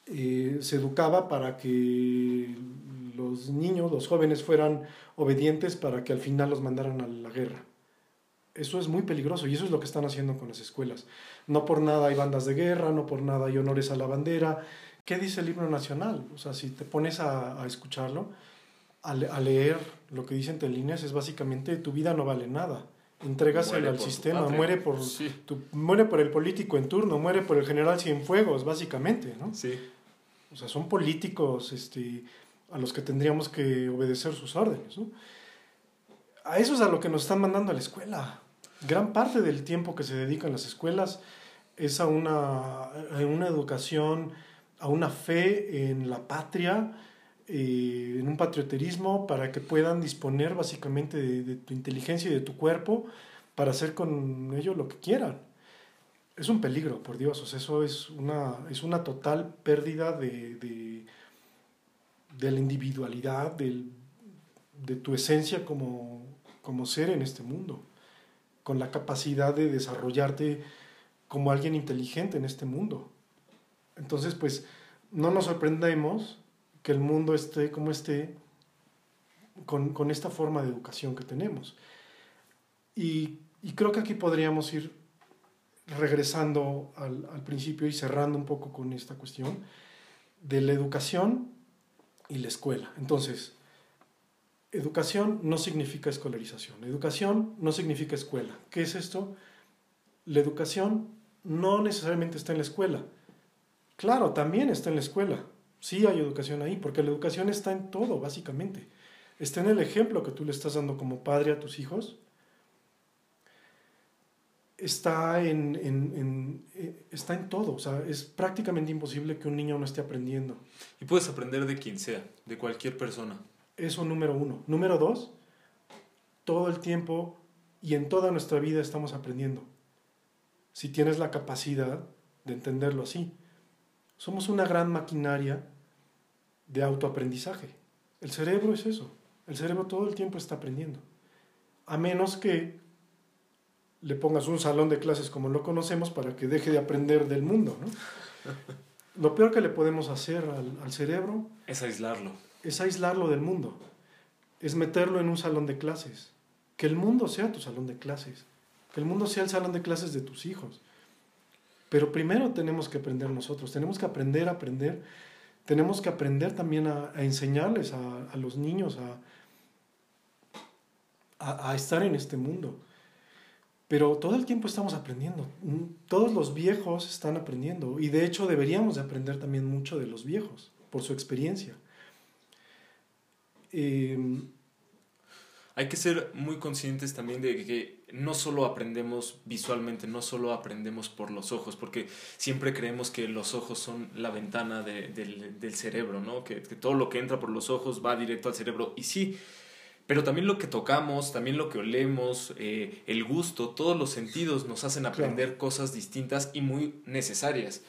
eh, se educaba para que los niños, los jóvenes fueran obedientes para que al final los mandaran a la guerra. Eso es muy peligroso y eso es lo que están haciendo con las escuelas. No por nada hay bandas de guerra, no por nada hay honores a la bandera. ¿Qué dice el himno nacional? O sea, si te pones a, escucharlo, a, leer lo que dicen en líneas, es básicamente tu vida no vale nada. Entrégaselo al sistema, muere por, muere por el político en turno, muere por el general Cienfuegos, básicamente, ¿no? Sí. O sea, son políticos este, a los que tendríamos que obedecer sus órdenes. ¿no? A eso es a lo que nos están mandando a la escuela. Gran parte del tiempo que se dedica en las escuelas es a una, a una educación, a una fe en la patria, eh, en un patrioterismo para que puedan disponer básicamente de, de, tu inteligencia y de tu cuerpo para hacer con ello lo que quieran es un peligro, por Dios. O sea, eso es una, es una total pérdida de, de, de la individualidad, de tu esencia como, como ser en este mundo, con la capacidad de desarrollarte como alguien inteligente en este mundo. Entonces, pues, no nos sorprendemos que el mundo esté como esté con, con esta forma de educación que tenemos. Y, y creo que aquí podríamos ir regresando al, al, principio y cerrando un poco con esta cuestión de la educación y la escuela. Entonces, educación no significa escolarización, educación no significa escuela. ¿Qué es esto? La educación no necesariamente está en la escuela. Claro, también está en la escuela, Sí hay educación ahí, porque la educación está en todo, básicamente. Está en el ejemplo que tú le estás dando como padre a tus hijos. Está en, eh, está en todo. O sea, es prácticamente imposible que un niño no esté aprendiendo. Y puedes aprender de quien sea, de cualquier persona. Eso número uno. Número dos, todo el tiempo y en toda nuestra vida estamos aprendiendo. Si tienes la capacidad de entenderlo así. Somos una gran maquinaria de autoaprendizaje. El cerebro es eso. El cerebro todo el tiempo está aprendiendo. A menos que le pongas un salón de clases como lo conocemos para que deje de aprender del mundo. [laughs] Lo peor que le podemos hacer al, al cerebro es aislarlo. Es aislarlo del mundo. Es meterlo en un salón de clases. Que el mundo sea tu salón de clases. Que el mundo sea el salón de clases de tus hijos. Pero primero tenemos que aprender nosotros, tenemos que aprender a aprender, tenemos que aprender también a, enseñarles a, los niños a, a, estar en este mundo. Pero todo el tiempo estamos aprendiendo, todos los viejos están aprendiendo y de hecho deberíamos de aprender también mucho de los viejos por su experiencia. Eh, hay que ser muy conscientes también de que no solo aprendemos visualmente, no solo aprendemos por los ojos, porque siempre creemos que los ojos son la ventana del, cerebro, ¿no? Que, todo lo que entra por los ojos va directo al cerebro. Y sí, pero también lo que tocamos, también lo que olemos, eh, el gusto, todos los sentidos nos hacen aprender cosas distintas y muy necesarias.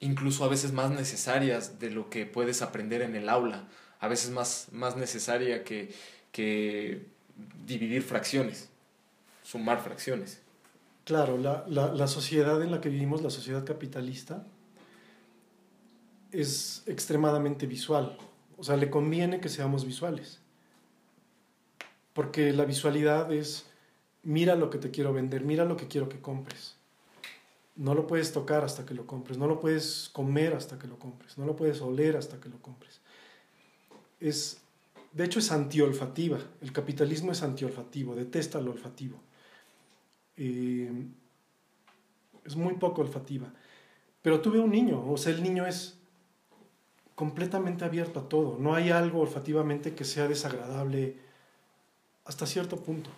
Incluso a veces más necesarias de lo que puedes aprender en el aula, a veces más, más necesaria que que dividir fracciones, sumar fracciones. Claro, la, la, la, sociedad en la que vivimos, la sociedad capitalista, es extremadamente visual. O sea, le conviene que seamos visuales. Porque la visualidad es, mira lo que te quiero vender, mira lo que quiero que compres. No lo puedes tocar hasta que lo compres, no lo puedes comer hasta que lo compres, no lo puedes oler hasta que lo compres. Es de hecho es antiolfativa. El capitalismo es antiolfativo, detesta lo olfativo. Eh, es muy poco olfativa. Pero tuve un niño, o sea, el niño es completamente abierto a todo. No hay algo olfativamente que sea desagradable hasta cierto punto.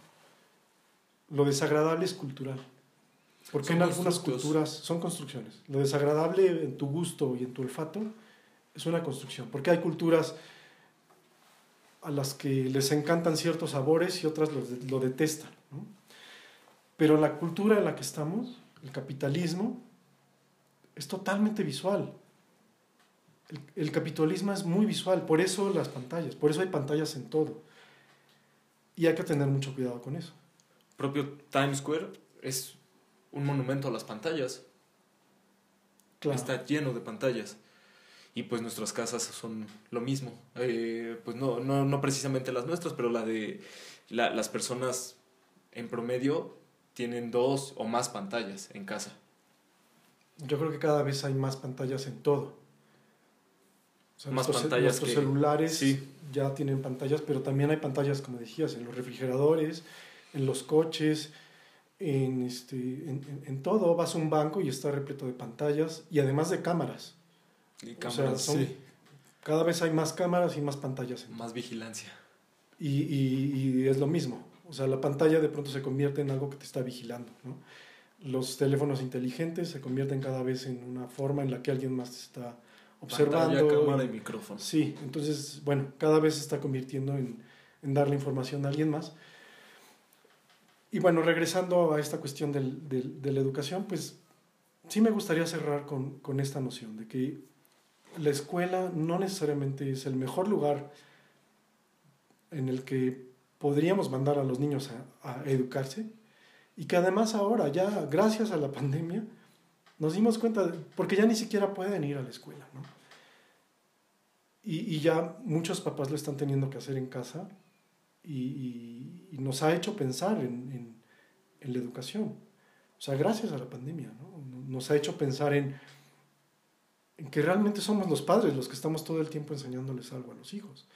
Lo desagradable es cultural. Porque en algunas culturas son construcciones. Lo desagradable en tu gusto y en tu olfato es una construcción. Porque hay culturas a las que les encantan ciertos sabores y otras lo, detestan. Pero la cultura en la que estamos, el capitalismo, es totalmente visual. El, capitalismo es muy visual, por eso las pantallas, por eso hay pantallas en todo. Y hay que tener mucho cuidado con eso. Propio Times Square es un monumento a las pantallas. Está lleno de pantallas y pues nuestras casas son lo mismo. Eh, pues no, no, no, precisamente las nuestras, pero la de las personas en promedio tienen dos o más pantallas en casa. Yo creo que cada vez hay más pantallas en todo. Más pantallas. Nuestros celulares ya tienen pantallas, pero también hay pantallas, como decías, en los refrigeradores, en los coches, en, este, en, en todo. Vas a un banco y está repleto de pantallas y además de cámaras. Y cámaras, sí. Cada vez hay más cámaras y más pantallas. Más vigilancia. Y, y, es lo mismo. O sea, la pantalla de pronto se convierte en algo que te está vigilando. ¿no? Los teléfonos inteligentes se convierten cada vez en una forma en la que alguien más te está observando. Pantalla, cámara y micrófono. Sí, entonces, bueno, cada vez se está convirtiendo en, en darle información a alguien más. Y bueno, regresando a esta cuestión del, del, de la educación, pues sí me gustaría cerrar con, con esta noción de que la escuela no necesariamente es el mejor lugar en el que podríamos mandar a los niños a, educarse y que además ahora ya gracias a la pandemia nos dimos cuenta, porque ya ni siquiera pueden ir a la escuela, ¿no? y, ya muchos papás lo están teniendo que hacer en casa y, nos ha hecho pensar en, en, la educación. O sea, gracias a la pandemia, ¿no? Nos ha hecho pensar en en que realmente somos los padres los que estamos todo el tiempo enseñándoles algo a los hijos.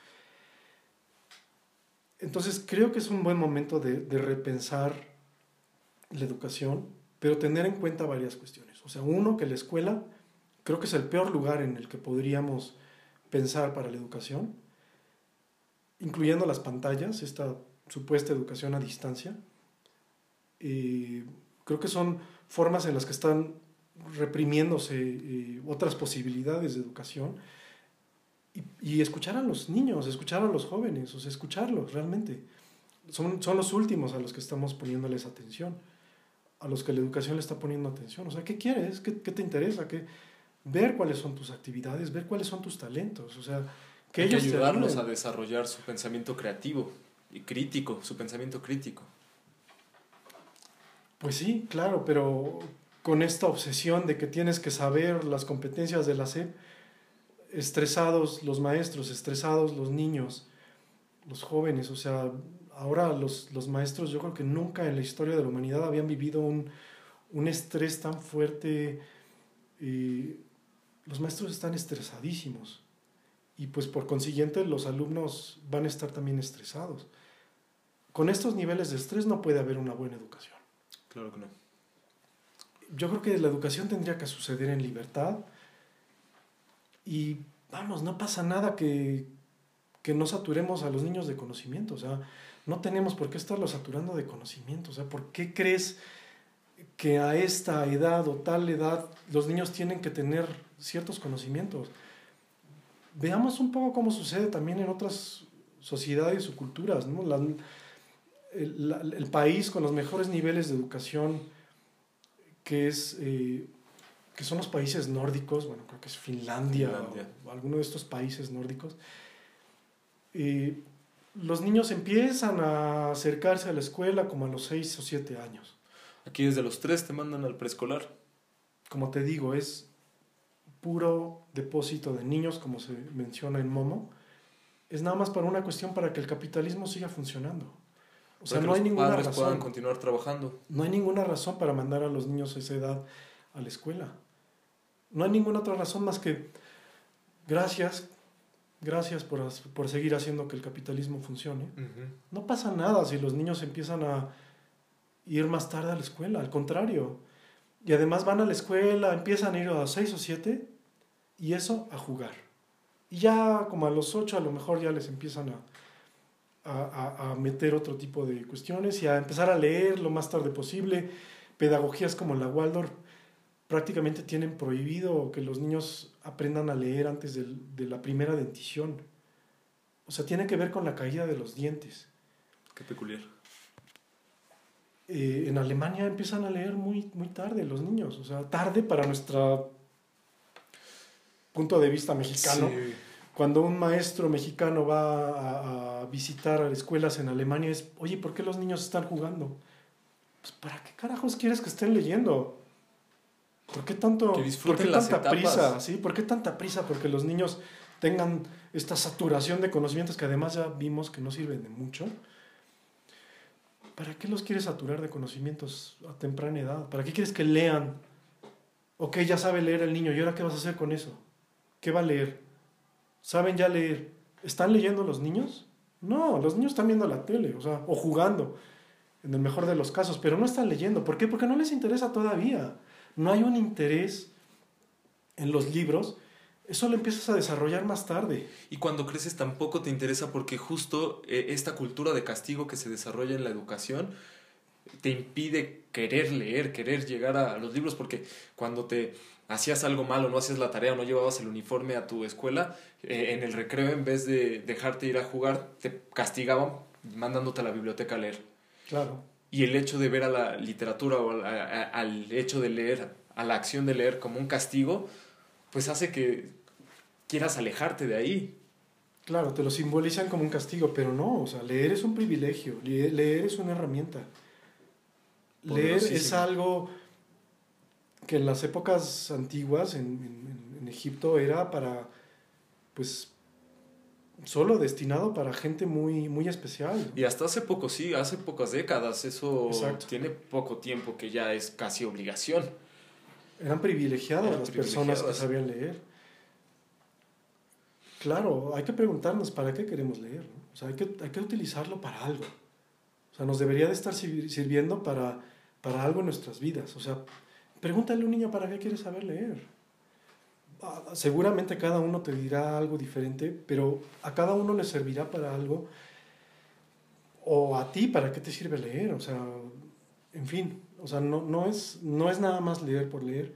Entonces creo que es un buen momento de, repensar la educación, pero tener en cuenta varias cuestiones. O sea, uno, que la escuela creo que es el peor lugar en el que podríamos pensar para la educación, incluyendo las pantallas, esta supuesta educación a distancia. Creo que son formas en las que están reprimiéndose eh, otras posibilidades de educación y, escuchar a los niños, escuchar a los jóvenes, o sea, escucharlos realmente. Son, son los últimos a los que estamos poniéndoles atención, a los que la educación le está poniendo atención. O sea, ¿qué quieres? ¿Qué, qué te interesa? ¿Qué? Ver cuáles son tus actividades, ver cuáles son tus talentos. O sea, que ellos ayudarlos a desarrollar su pensamiento creativo y crítico, su pensamiento crítico. Pues sí, claro, pero con esta obsesión de que tienes que saber las competencias de la SEP, estresados los maestros, estresados los niños, los jóvenes, o sea, ahora los, los maestros yo creo que nunca en la historia de la humanidad habían vivido un, un estrés tan fuerte. Y los maestros están estresadísimos y pues por consiguiente los alumnos van a estar también estresados. Con estos niveles de estrés no puede haber una buena educación. Claro que no. Yo creo que la educación tendría que suceder en libertad y vamos, no pasa nada que, que no saturemos a los niños de conocimiento. O sea, no tenemos por qué estarlos saturando de conocimiento. O sea, ¿por qué crees que a esta edad o tal edad los niños tienen que tener ciertos conocimientos? Veamos un poco cómo sucede también en otras sociedades o culturas. ¿no? el, el, país con los mejores niveles de educación, que es... Eh, que son los países nórdicos, bueno, creo que es Finlandia, O, alguno de estos países nórdicos, eh, los niños empiezan a acercarse a la escuela como a los 6 o 7 años. Aquí desde los 3 te mandan al preescolar. Como te digo, es puro depósito de niños, como se menciona en Momo. Es nada más para una cuestión para que el capitalismo siga funcionando. O sea, no hay ninguna razón. puedan continuar trabajando. No hay ninguna razón para mandar a los niños a esa edad a la escuela. No hay ninguna otra razón más que gracias, gracias por, por seguir haciendo que el capitalismo funcione. No pasa nada si los niños empiezan a ir más tarde a la escuela, al contrario. Y además van a la escuela, empiezan a ir a las seis o siete y eso a jugar. Y ya como a los ocho a lo mejor ya les empiezan a, a, a, meter otro tipo de cuestiones y a empezar a leer lo más tarde posible. Pedagogías como la Waldorf prácticamente tienen prohibido que los niños aprendan a leer antes de la primera dentición. O sea, tiene que ver con la caída de los dientes. Qué peculiar. Eh, en Alemania empiezan a leer muy, muy tarde los niños, o sea, tarde para nuestro punto de vista mexicano. Cuando un maestro mexicano va a, a, visitar escuelas en Alemania es, oye, ¿por qué los niños están jugando? Pues, ¿para qué carajos quieres que estén leyendo? ¿Por qué tanto, ¿por qué tanta prisa? ¿sí? ¿Por qué tanta prisa? Porque los niños tengan esta saturación de conocimientos que además ya vimos que no sirven de mucho. ¿Para qué los quieres saturar de conocimientos a temprana edad? ¿Para qué quieres que lean? Ok, ya sabe leer el niño, ¿y ahora qué vas a hacer con eso? ¿Qué va a leer? ¿Saben ya leer? ¿Están leyendo los niños? No, los niños están viendo la tele, o sea, o jugando, en el mejor de los casos, pero no están leyendo. ¿Por qué? Porque no les interesa todavía no hay un interés en los libros, eso lo empiezas a desarrollar más tarde. Y cuando creces tampoco te interesa porque justo eh, esta cultura de castigo que se desarrolla en la educación te impide querer leer, querer llegar a los libros, porque cuando te hacías algo malo, no hacías la tarea o no llevabas el uniforme a tu escuela, eh, en el recreo en vez de dejarte ir a jugar, te castigaban mandándote a la biblioteca a leer. Claro y el hecho de ver a la literatura o al hecho de leer, a la acción de leer como un castigo, pues hace que quieras alejarte de ahí. Claro, te lo simbolizan como un castigo, pero no, o sea, leer es un privilegio, leer es una herramienta. Leer es algo que en las épocas antiguas en, en, en Egipto era para, pues, solo destinado para gente muy, muy especial. Y hasta hace poco, sí, hace pocas décadas, eso tiene poco tiempo que ya es casi obligación. Eran privilegiadas las personas que sabían leer. Claro, hay que preguntarnos para qué queremos leer. O sea, hay que, hay que utilizarlo para algo. O sea, nos debería de estar sirviendo para, para algo en nuestras vidas. O sea, pregúntale a un niño para qué quiere saber leer. Seguramente cada uno te dirá algo diferente, pero a cada uno le servirá para algo. O a ti, ¿para qué te sirve leer? O sea, en fin, o sea, no, no, es, no es nada más leer por leer.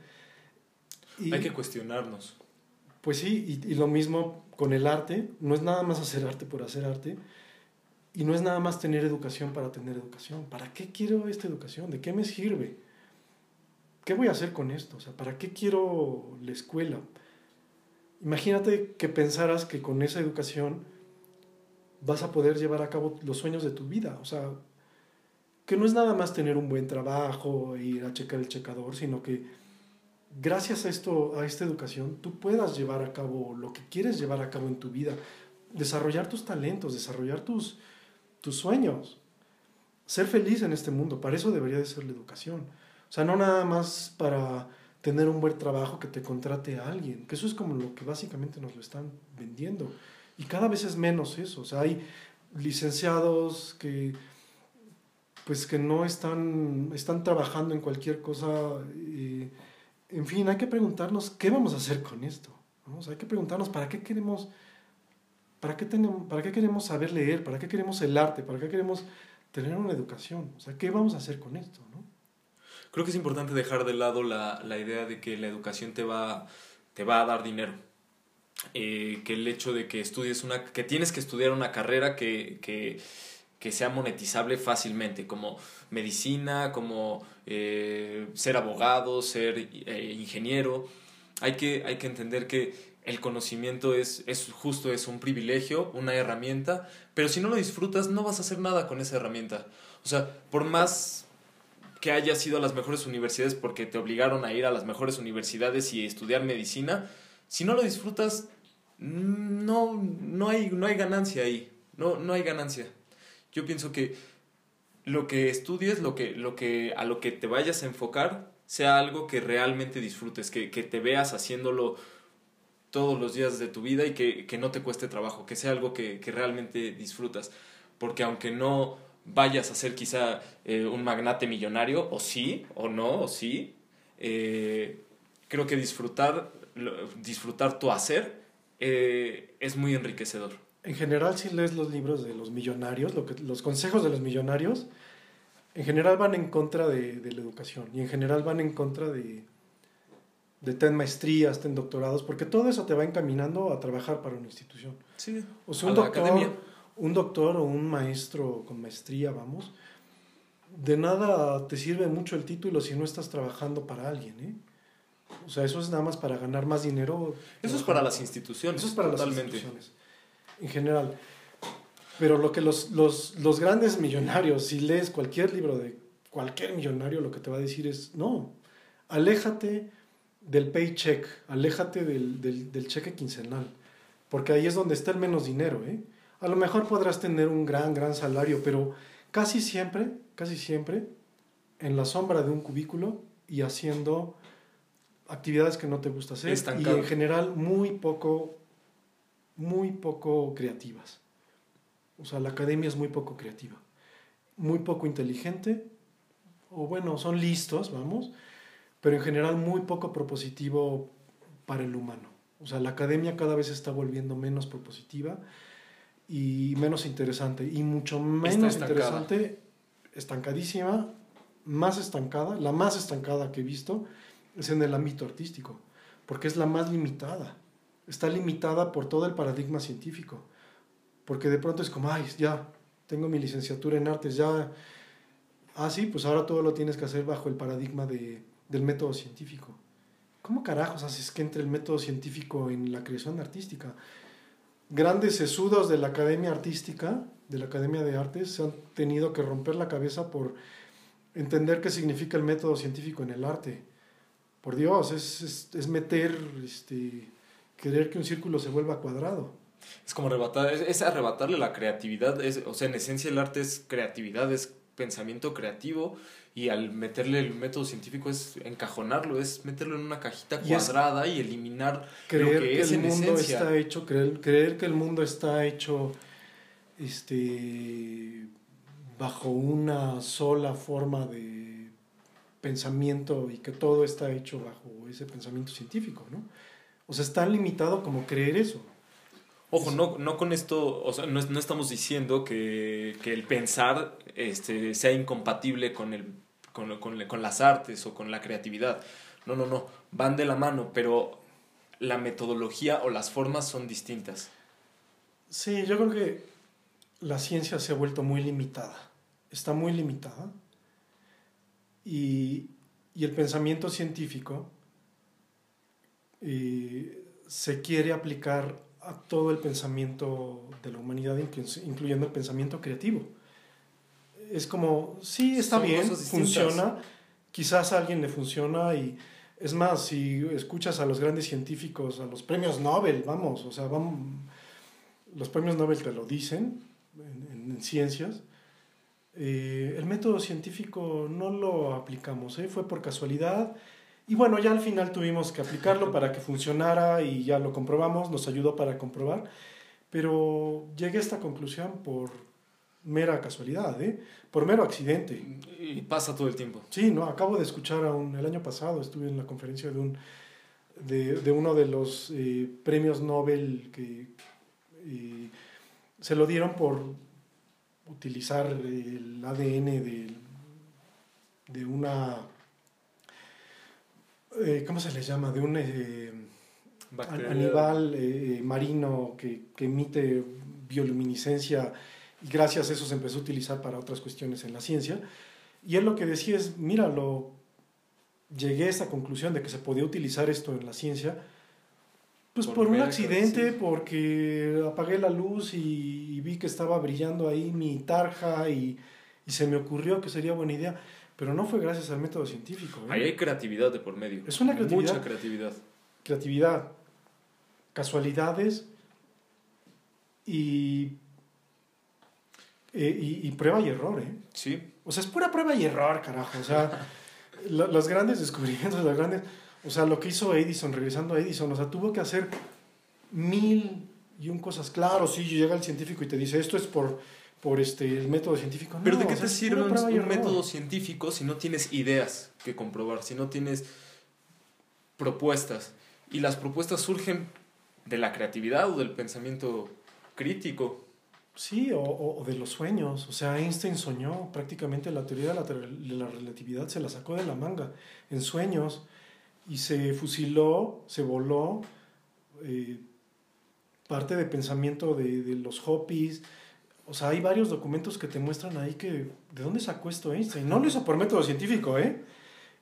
Hay que cuestionarnos. Pues sí, y, y, lo mismo con el arte, no es nada más hacer arte por hacer arte, y no es nada más tener educación para tener educación. ¿Para qué quiero esta educación? ¿De qué me sirve? ¿Qué voy a hacer con esto? O sea, ¿para qué quiero la escuela? Imagínate que pensaras que con esa educación vas a poder llevar a cabo los sueños de tu vida. O sea, que no es nada más tener un buen trabajo e ir a checar el checador, sino que gracias a esto, a esta educación, tú puedas llevar a cabo lo que quieres llevar a cabo en tu vida, desarrollar tus talentos, desarrollar tus, tus sueños, ser feliz en este mundo. Para eso debería de ser la educación. Sea, no nada más para tener un buen trabajo que te contrate a alguien, que eso es como lo que básicamente nos lo están vendiendo. Y cada vez es menos eso. O sea, hay licenciados que pues que no están, están trabajando en cualquier cosa. en fin, hay que preguntarnos qué vamos a hacer con esto. hay que preguntarnos para qué queremos, para qué tenemos, para qué queremos saber leer, para qué queremos el arte, para qué queremos tener una educación. O sea, ¿qué vamos a hacer con esto? ¿no? Creo que es importante dejar de lado la, idea de que la educación te va, te va a dar dinero. Eh, que el hecho de que estudies una, que tienes que estudiar una carrera que, que, sea monetizable fácilmente, como medicina, como eh, ser abogado, ser eh, ingeniero. Hay que, hay que entender que el conocimiento es, es justo, es un privilegio, una herramienta, pero si no lo disfrutas no vas a hacer nada con esa herramienta. O sea, por más que hayas ido a las mejores universidades porque te obligaron a ir a las mejores universidades y estudiar medicina, si no lo disfrutas, no, no, hay, no hay ganancia ahí, no, no hay ganancia. Yo pienso que lo que estudies, lo que, lo que, a lo que te vayas a enfocar, sea algo que realmente disfrutes, que, que te veas haciéndolo todos los días de tu vida y que, que no te cueste trabajo, que sea algo que, que realmente disfrutas. Porque aunque no, vayas a ser quizá eh, un magnate millonario, o sí, o no, o sí. Eh, creo que disfrutar, disfrutar tu hacer eh, es muy enriquecedor. En general, si lees los libros de los millonarios, lo que, los consejos de los millonarios, en general van en contra de, la educación y en general van en contra de, de ten maestrías, ten doctorados, porque todo eso te va encaminando a trabajar para una institución. Sí, o sea, un doctor, academia un doctor o un maestro con maestría, vamos, de nada te sirve mucho el título si no estás trabajando para alguien, ¿eh? O sea, eso es nada más para ganar más dinero. Eso es para las instituciones. Eso es para las instituciones. En general. Pero lo que los, los, los, grandes millonarios, si lees cualquier libro de cualquier millonario, lo que te va a decir es, no, aléjate del paycheck, aléjate del, del, del cheque quincenal, porque ahí es donde está el menos dinero, ¿eh? A lo mejor podrás tener un gran, gran salario, pero casi siempre, casi siempre, en la sombra de un cubículo y haciendo actividades que no te gusta hacer. Y en general muy poco, muy poco creativas. O sea, la academia es muy poco creativa, muy poco inteligente, o bueno, son listos, vamos, pero en general muy poco propositivo para el humano. O sea, la academia cada vez se está volviendo menos propositiva y menos interesante y mucho menos interesante, estancadísima, más estancada, la más estancada que he visto es en el ámbito artístico, porque es la más limitada. Está limitada por todo el paradigma científico, porque de pronto es como, ay, ya, tengo mi licenciatura en artes, ya, ah, sí, pues ahora todo lo tienes que hacer bajo el paradigma de, del método científico. ¿Cómo carajos haces que entre el método científico en la creación artística? Grandes sesudos de la Academia Artística, de la Academia de Artes, se han tenido que romper la cabeza por entender qué significa el método científico en el arte. Por Dios, es, es, meter, este, querer que un círculo se vuelva cuadrado. Es como arrebatar, es, arrebatarle la creatividad, es, o sea, en esencia el arte es creatividad, es pensamiento creativo y al meterle el método científico es encajonarlo, es meterlo en una cajita cuadrada y, eliminar creer lo que, es el mundo está hecho, creer, creer que el mundo está hecho este bajo una sola forma de pensamiento y que todo está hecho bajo ese pensamiento científico, ¿no? O sea, es tan limitado como creer eso. Ojo, no, no con esto, o sea, no, no estamos diciendo que, que, el pensar este, sea incompatible con, el, con, con, con las artes o con la creatividad. No, no, no, van de la mano, pero la metodología o las formas son distintas. Sí, yo creo que la ciencia se ha vuelto muy limitada, está muy limitada y, y el pensamiento científico eh, se quiere aplicar a todo el pensamiento de la humanidad, incluyendo el pensamiento creativo. Es como, sí, está bien, funciona, quizás a alguien le funciona y es más, si escuchas a los grandes científicos, a los premios Nobel, vamos, o sea, vamos, los premios Nobel te lo dicen en, ciencias, eh, el método científico no lo aplicamos, ¿eh? fue por casualidad. Y bueno, ya al final tuvimos que aplicarlo para que funcionara y ya lo comprobamos, nos ayudó para comprobar, pero llegué a esta conclusión por mera casualidad, ¿eh? por mero accidente. Y pasa todo el tiempo. Sí, no, acabo de escuchar a un, el año pasado estuve en la conferencia de, un, de, de uno de los eh, premios Nobel que eh, se lo dieron por utilizar el ADN de, de una, eh, ¿cómo se le llama? De un animal marino que, que emite bioluminiscencia y gracias a eso se empezó a utilizar para otras cuestiones en la ciencia. Y él lo que decía es, mira, lo, llegué a esa conclusión de que se podía utilizar esto en la ciencia, pues por, un accidente, porque apagué la luz y, vi que estaba brillando ahí mi tarja y, y, se me ocurrió que sería buena idea, pero no fue gracias al método científico. ¿eh? Ahí hay creatividad de por medio. Es una creatividad. Mucha creatividad. Creatividad, casualidades y eh, y, prueba y error, ¿eh? Sí. O sea, es pura prueba y error, carajo. O sea, [laughs] los grandes descubrimientos, los grandes... O sea, lo que hizo Edison, regresando a Edison, o sea, tuvo que hacer mil y un cosas. Claro, sí, llega el científico y te dice, esto es por, por este, el método científico. Pero ¿de qué te sirve un, método científico si no tienes ideas que comprobar, si no tienes propuestas? Y las propuestas surgen de la creatividad o del pensamiento crítico. Sí, o, o, de los sueños. O sea, Einstein soñó prácticamente la teoría de la, de la, relatividad, se la sacó de la manga en sueños y se fusiló, se voló eh, parte de pensamiento de, de, los Hopis. O sea, hay varios documentos que te muestran ahí que de dónde sacó esto Einstein. No lo hizo por método científico, ¿eh?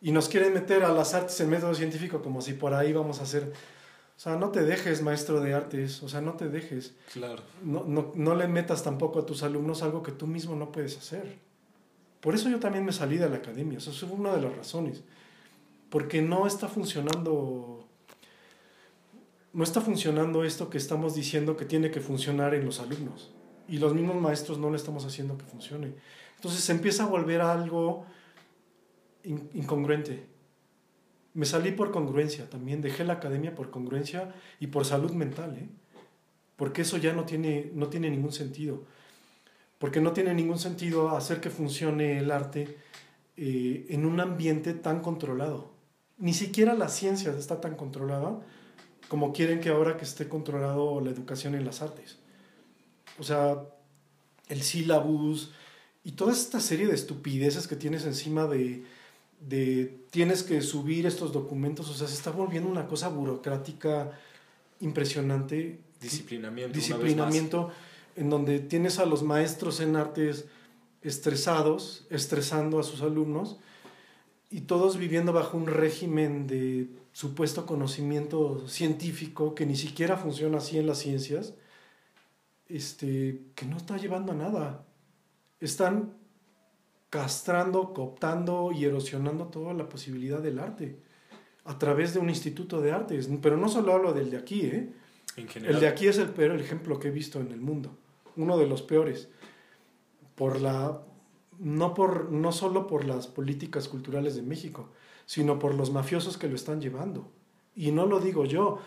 Y nos quieren meter a las artes en método científico como si por ahí vamos a hacer o sea, no te dejes maestro de artes, o sea, no te dejes. Claro. No, no, no, le metas tampoco a tus alumnos algo que tú mismo no puedes hacer. Por eso yo también me salí de la academia, eso fue una de las razones. Porque no está funcionando, no está funcionando esto que estamos diciendo que tiene que funcionar en los alumnos. Y los mismos maestros no le estamos haciendo que funcione. Entonces se empieza a volver algo incongruente me salí por congruencia también, dejé la academia por congruencia y por salud mental, ¿eh? porque eso ya no tiene, no tiene ningún sentido. Porque no tiene ningún sentido hacer que funcione el arte eh, en un ambiente tan controlado. Ni siquiera la ciencia está tan controlada como quieren que ahora que esté controlado la educación en las artes. O sea, el sílabus y toda esta serie de estupideces que tienes encima de, de tienes que subir estos documentos, o sea, se está volviendo una cosa burocrática impresionante. Disciplinamiento. Disciplinamiento, en donde tienes a los maestros en artes estresados, estresando a sus alumnos, y todos viviendo bajo un régimen de supuesto conocimiento científico que ni siquiera funciona así en las ciencias, este, que no está llevando a nada. Están castrando, cooptando y erosionando toda la posibilidad del arte a través de un instituto de artes. Pero no solo hablo del de aquí, ¿eh? El de aquí es el peor ejemplo que he visto en el mundo, uno de los peores. Por la, no, por, no solo por las políticas culturales de México, sino por los mafiosos que lo están llevando. Y no lo digo yo,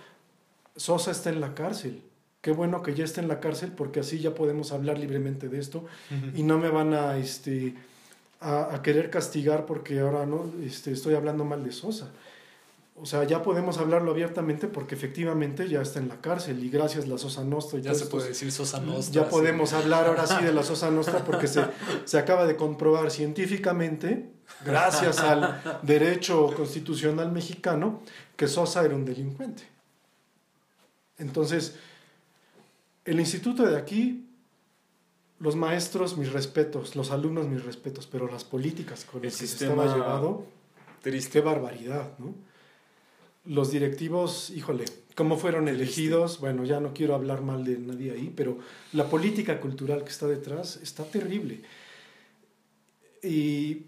Sosa está en la cárcel. Qué bueno que ya está en la cárcel porque así ya podemos hablar libremente de esto y no me van a... Este, a, querer castigar porque ahora no este, estoy hablando mal de Sosa. O sea, ya podemos hablarlo abiertamente porque efectivamente ya está en la cárcel y gracias a la Sosa Nostra. Y ya se puede decir Sosa Nostra. Ya podemos hablar ahora sí de la [laughs] Sosa Nostra porque se, se acaba de comprobar científicamente, gracias al derecho constitucional mexicano, que Sosa era un delincuente. Entonces, el instituto de aquí, los maestros, mis respetos, los alumnos, mis respetos, pero las políticas con las que se estaba llevado, triste. qué barbaridad, ¿no? los directivos, híjole, cómo fueron elegidos, bueno, ya no quiero hablar mal de nadie ahí, pero la política cultural que está detrás está terrible. Y,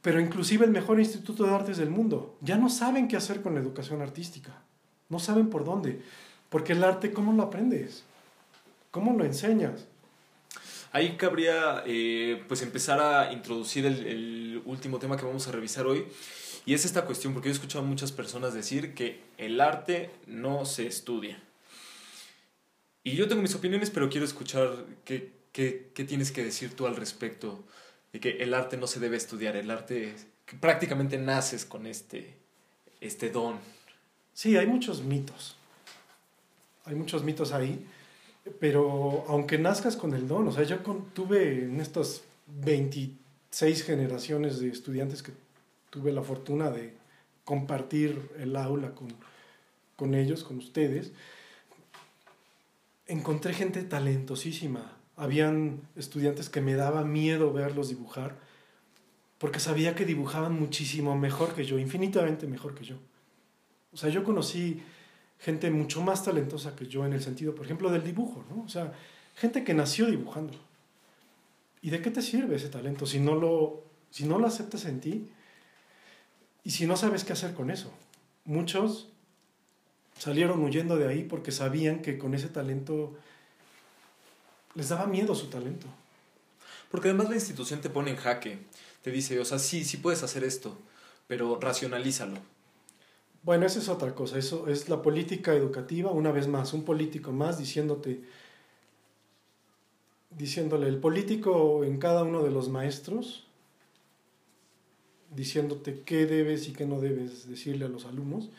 pero inclusive el mejor instituto de artes del mundo, ya no saben qué hacer con la educación artística, no saben por dónde, porque el arte, ¿cómo lo aprendes? ¿Cómo lo enseñas? Ahí cabría eh, pues empezar a introducir el, el último tema que vamos a revisar hoy, y es esta cuestión, porque yo he escuchado a muchas personas decir que el arte no se estudia. Y yo tengo mis opiniones, pero quiero escuchar qué, qué, qué tienes que decir tú al respecto de que el arte no se debe estudiar, el arte que prácticamente naces con este, este don. Sí, hay muchos mitos. Hay muchos mitos ahí, pero aunque nazcas con el don, o sea, yo tuve en estas 26 generaciones de estudiantes que tuve la fortuna de compartir el aula con, ellos, con ustedes, encontré gente talentosísima. Habían estudiantes que me daba miedo verlos dibujar, porque sabía que dibujaban muchísimo mejor que yo, infinitamente mejor que yo. O sea, yo conocí gente mucho más talentosa que yo en el sentido, por ejemplo, del dibujo, ¿no? O sea, gente que nació dibujando. ¿Y de qué te sirve ese talento si no lo, si no lo aceptas en ti? Y si no sabes qué hacer con eso, muchos salieron huyendo de ahí porque sabían que con ese talento les daba miedo su talento. Porque además la institución te pone en jaque, te dice, o sea, sí, sí puedes hacer esto, pero racionalízalo. Bueno, esa es otra cosa, eso es la política educativa, una vez más, un político más diciéndote, diciéndole, el político en cada uno de los maestros diciéndote qué debes y qué no debes decirle a los alumnos.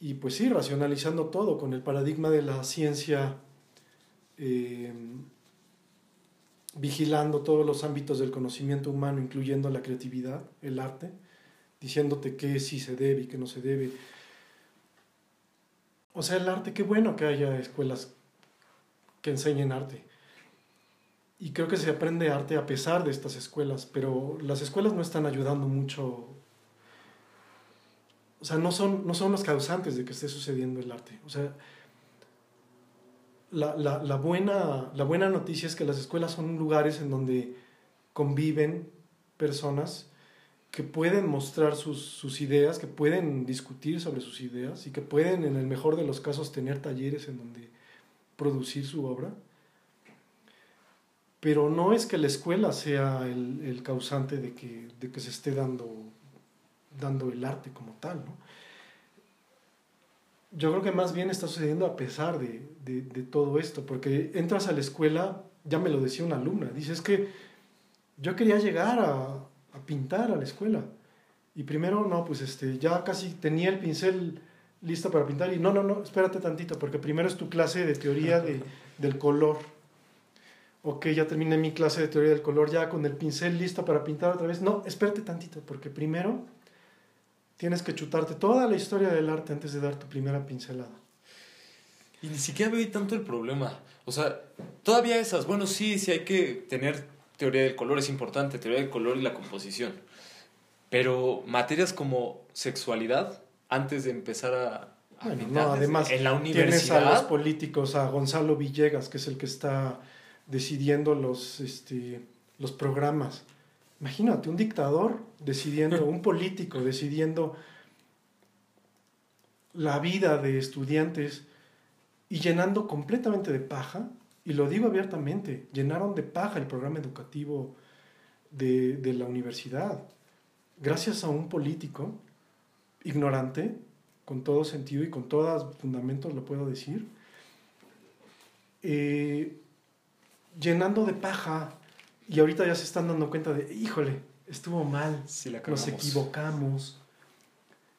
Y pues sí, racionalizando todo con el paradigma de la ciencia, eh, vigilando todos los ámbitos del conocimiento humano, incluyendo la creatividad, el arte, diciéndote qué sí se debe y qué no se debe. O sea, el arte, qué bueno que haya escuelas que enseñen arte y creo que se aprende arte a pesar de estas escuelas, pero las escuelas no están ayudando mucho. O sea, no son, no son los causantes de que esté sucediendo el arte. O sea, la, la, la, buena, la buena noticia es que las escuelas son lugares en donde conviven personas que pueden mostrar sus, sus, ideas, que pueden discutir sobre sus ideas y que pueden, en el mejor de los casos, tener talleres en donde producir su obra pero no es que la escuela sea el, el causante de que, de que, se esté dando, dando el arte como tal, ¿no? Yo creo que más bien está sucediendo a pesar de, de, de, todo esto, porque entras a la escuela, ya me lo decía una alumna, dice, es que yo quería llegar a, a pintar a la escuela, y primero, no, pues este, ya casi tenía el pincel listo para pintar, y no, no, no, espérate tantito, porque primero es tu clase de teoría de, del color, ok, ya terminé mi clase de teoría del color, ya con el pincel listo para pintar otra vez. No, espérate tantito, porque primero tienes que chutarte toda la historia del arte antes de dar tu primera pincelada. Y ni siquiera veo tanto el problema. O sea, todavía esas, bueno, sí, sí hay que tener teoría del color, es importante, teoría del color y la composición. Pero materias como sexualidad, antes de empezar a... bueno, no, además, en la universidad. Tienes a los políticos, a Gonzalo Villegas, que es el que está decidiendo los, este, los programas. Imagínate, un dictador decidiendo, un político [laughs] decidiendo la vida de estudiantes y llenando completamente de paja, y lo digo abiertamente, llenaron de paja el programa educativo de, de la universidad, gracias a un político ignorante, con todo sentido y con todos fundamentos lo puedo decir, eh, llenando de paja y ahorita ya se están dando cuenta de, híjole, estuvo mal, nos equivocamos.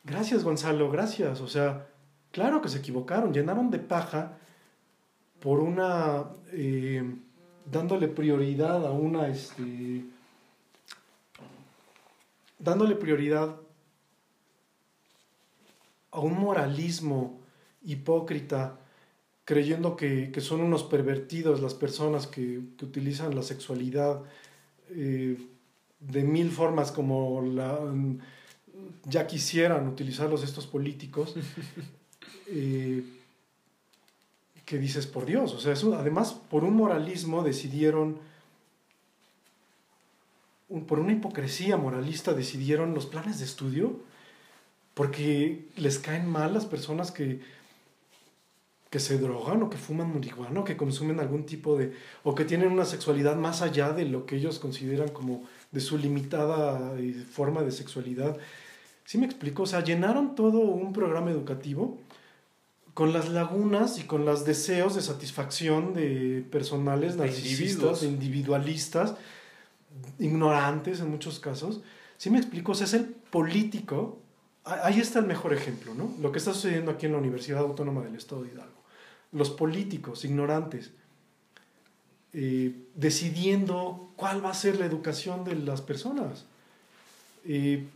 Gracias, Gonzalo, gracias. O sea, claro que se equivocaron, llenaron de paja por una... Eh, dándole prioridad a una... Este, dándole prioridad a un moralismo hipócrita, creyendo que, son unos pervertidos las personas que, utilizan la sexualidad eh, de mil formas como la, ya quisieran utilizarlos estos políticos, [laughs] eh, que dices, por Dios, o sea, además por un moralismo decidieron, por una hipocresía moralista decidieron los planes de estudio, porque les caen mal las personas que, que se drogan o que fuman marihuana o que consumen algún tipo de, o que tienen una sexualidad más allá de lo que ellos consideran como de su limitada eh, forma de sexualidad. ¿Sí me explico? O sea, llenaron todo un programa educativo con las lagunas y con los deseos de satisfacción de personales narcisistas, de individualistas, ignorantes en muchos casos. ¿Sí me explico? O sea, es el político, ahí está el mejor ejemplo, ¿no? Lo que está sucediendo aquí en la Universidad Autónoma del Estado de Hidalgo. Los políticos ignorantes, eh, decidiendo cuál va a ser la educación de las personas. Eh,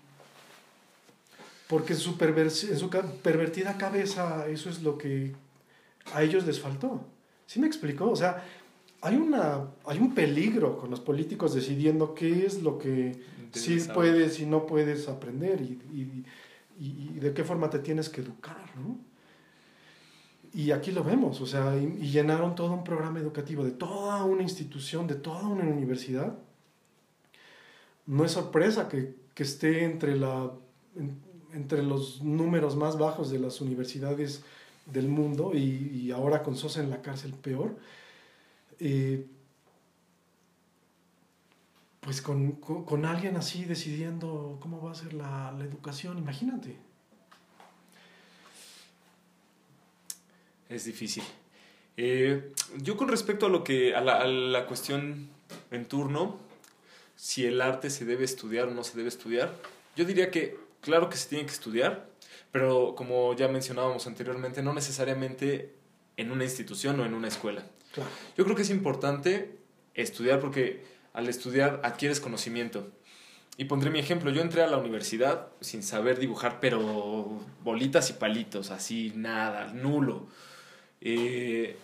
porque en su, en su pervertida cabeza eso es lo que a ellos les faltó. ¿Sí me explicó? O sea, hay, una, hay un peligro con los políticos decidiendo qué es lo que sí puedes y no puedes aprender y, y, y, de qué forma te tienes que educar, ¿no? Y aquí lo vemos, o sea, y, llenaron todo un programa educativo de toda una institución, de toda una universidad. No es sorpresa que, que esté entre la entre los números más bajos de las universidades del mundo y, ahora con Sosa en la cárcel peor. Eh, pues con, alguien así decidiendo cómo va a ser la, educación, imagínate. Es difícil. Eh, yo con respecto a lo que a la, a la, cuestión en turno, si el arte se debe estudiar o no se debe estudiar, yo diría que claro que se tiene que estudiar, pero como ya mencionábamos anteriormente, no necesariamente en una institución o en una escuela. Yo creo que es importante estudiar porque al estudiar adquieres conocimiento. Y pondré mi ejemplo, yo entré a la universidad sin saber dibujar, pero bolitas y palitos, así nada, nulo. Eh,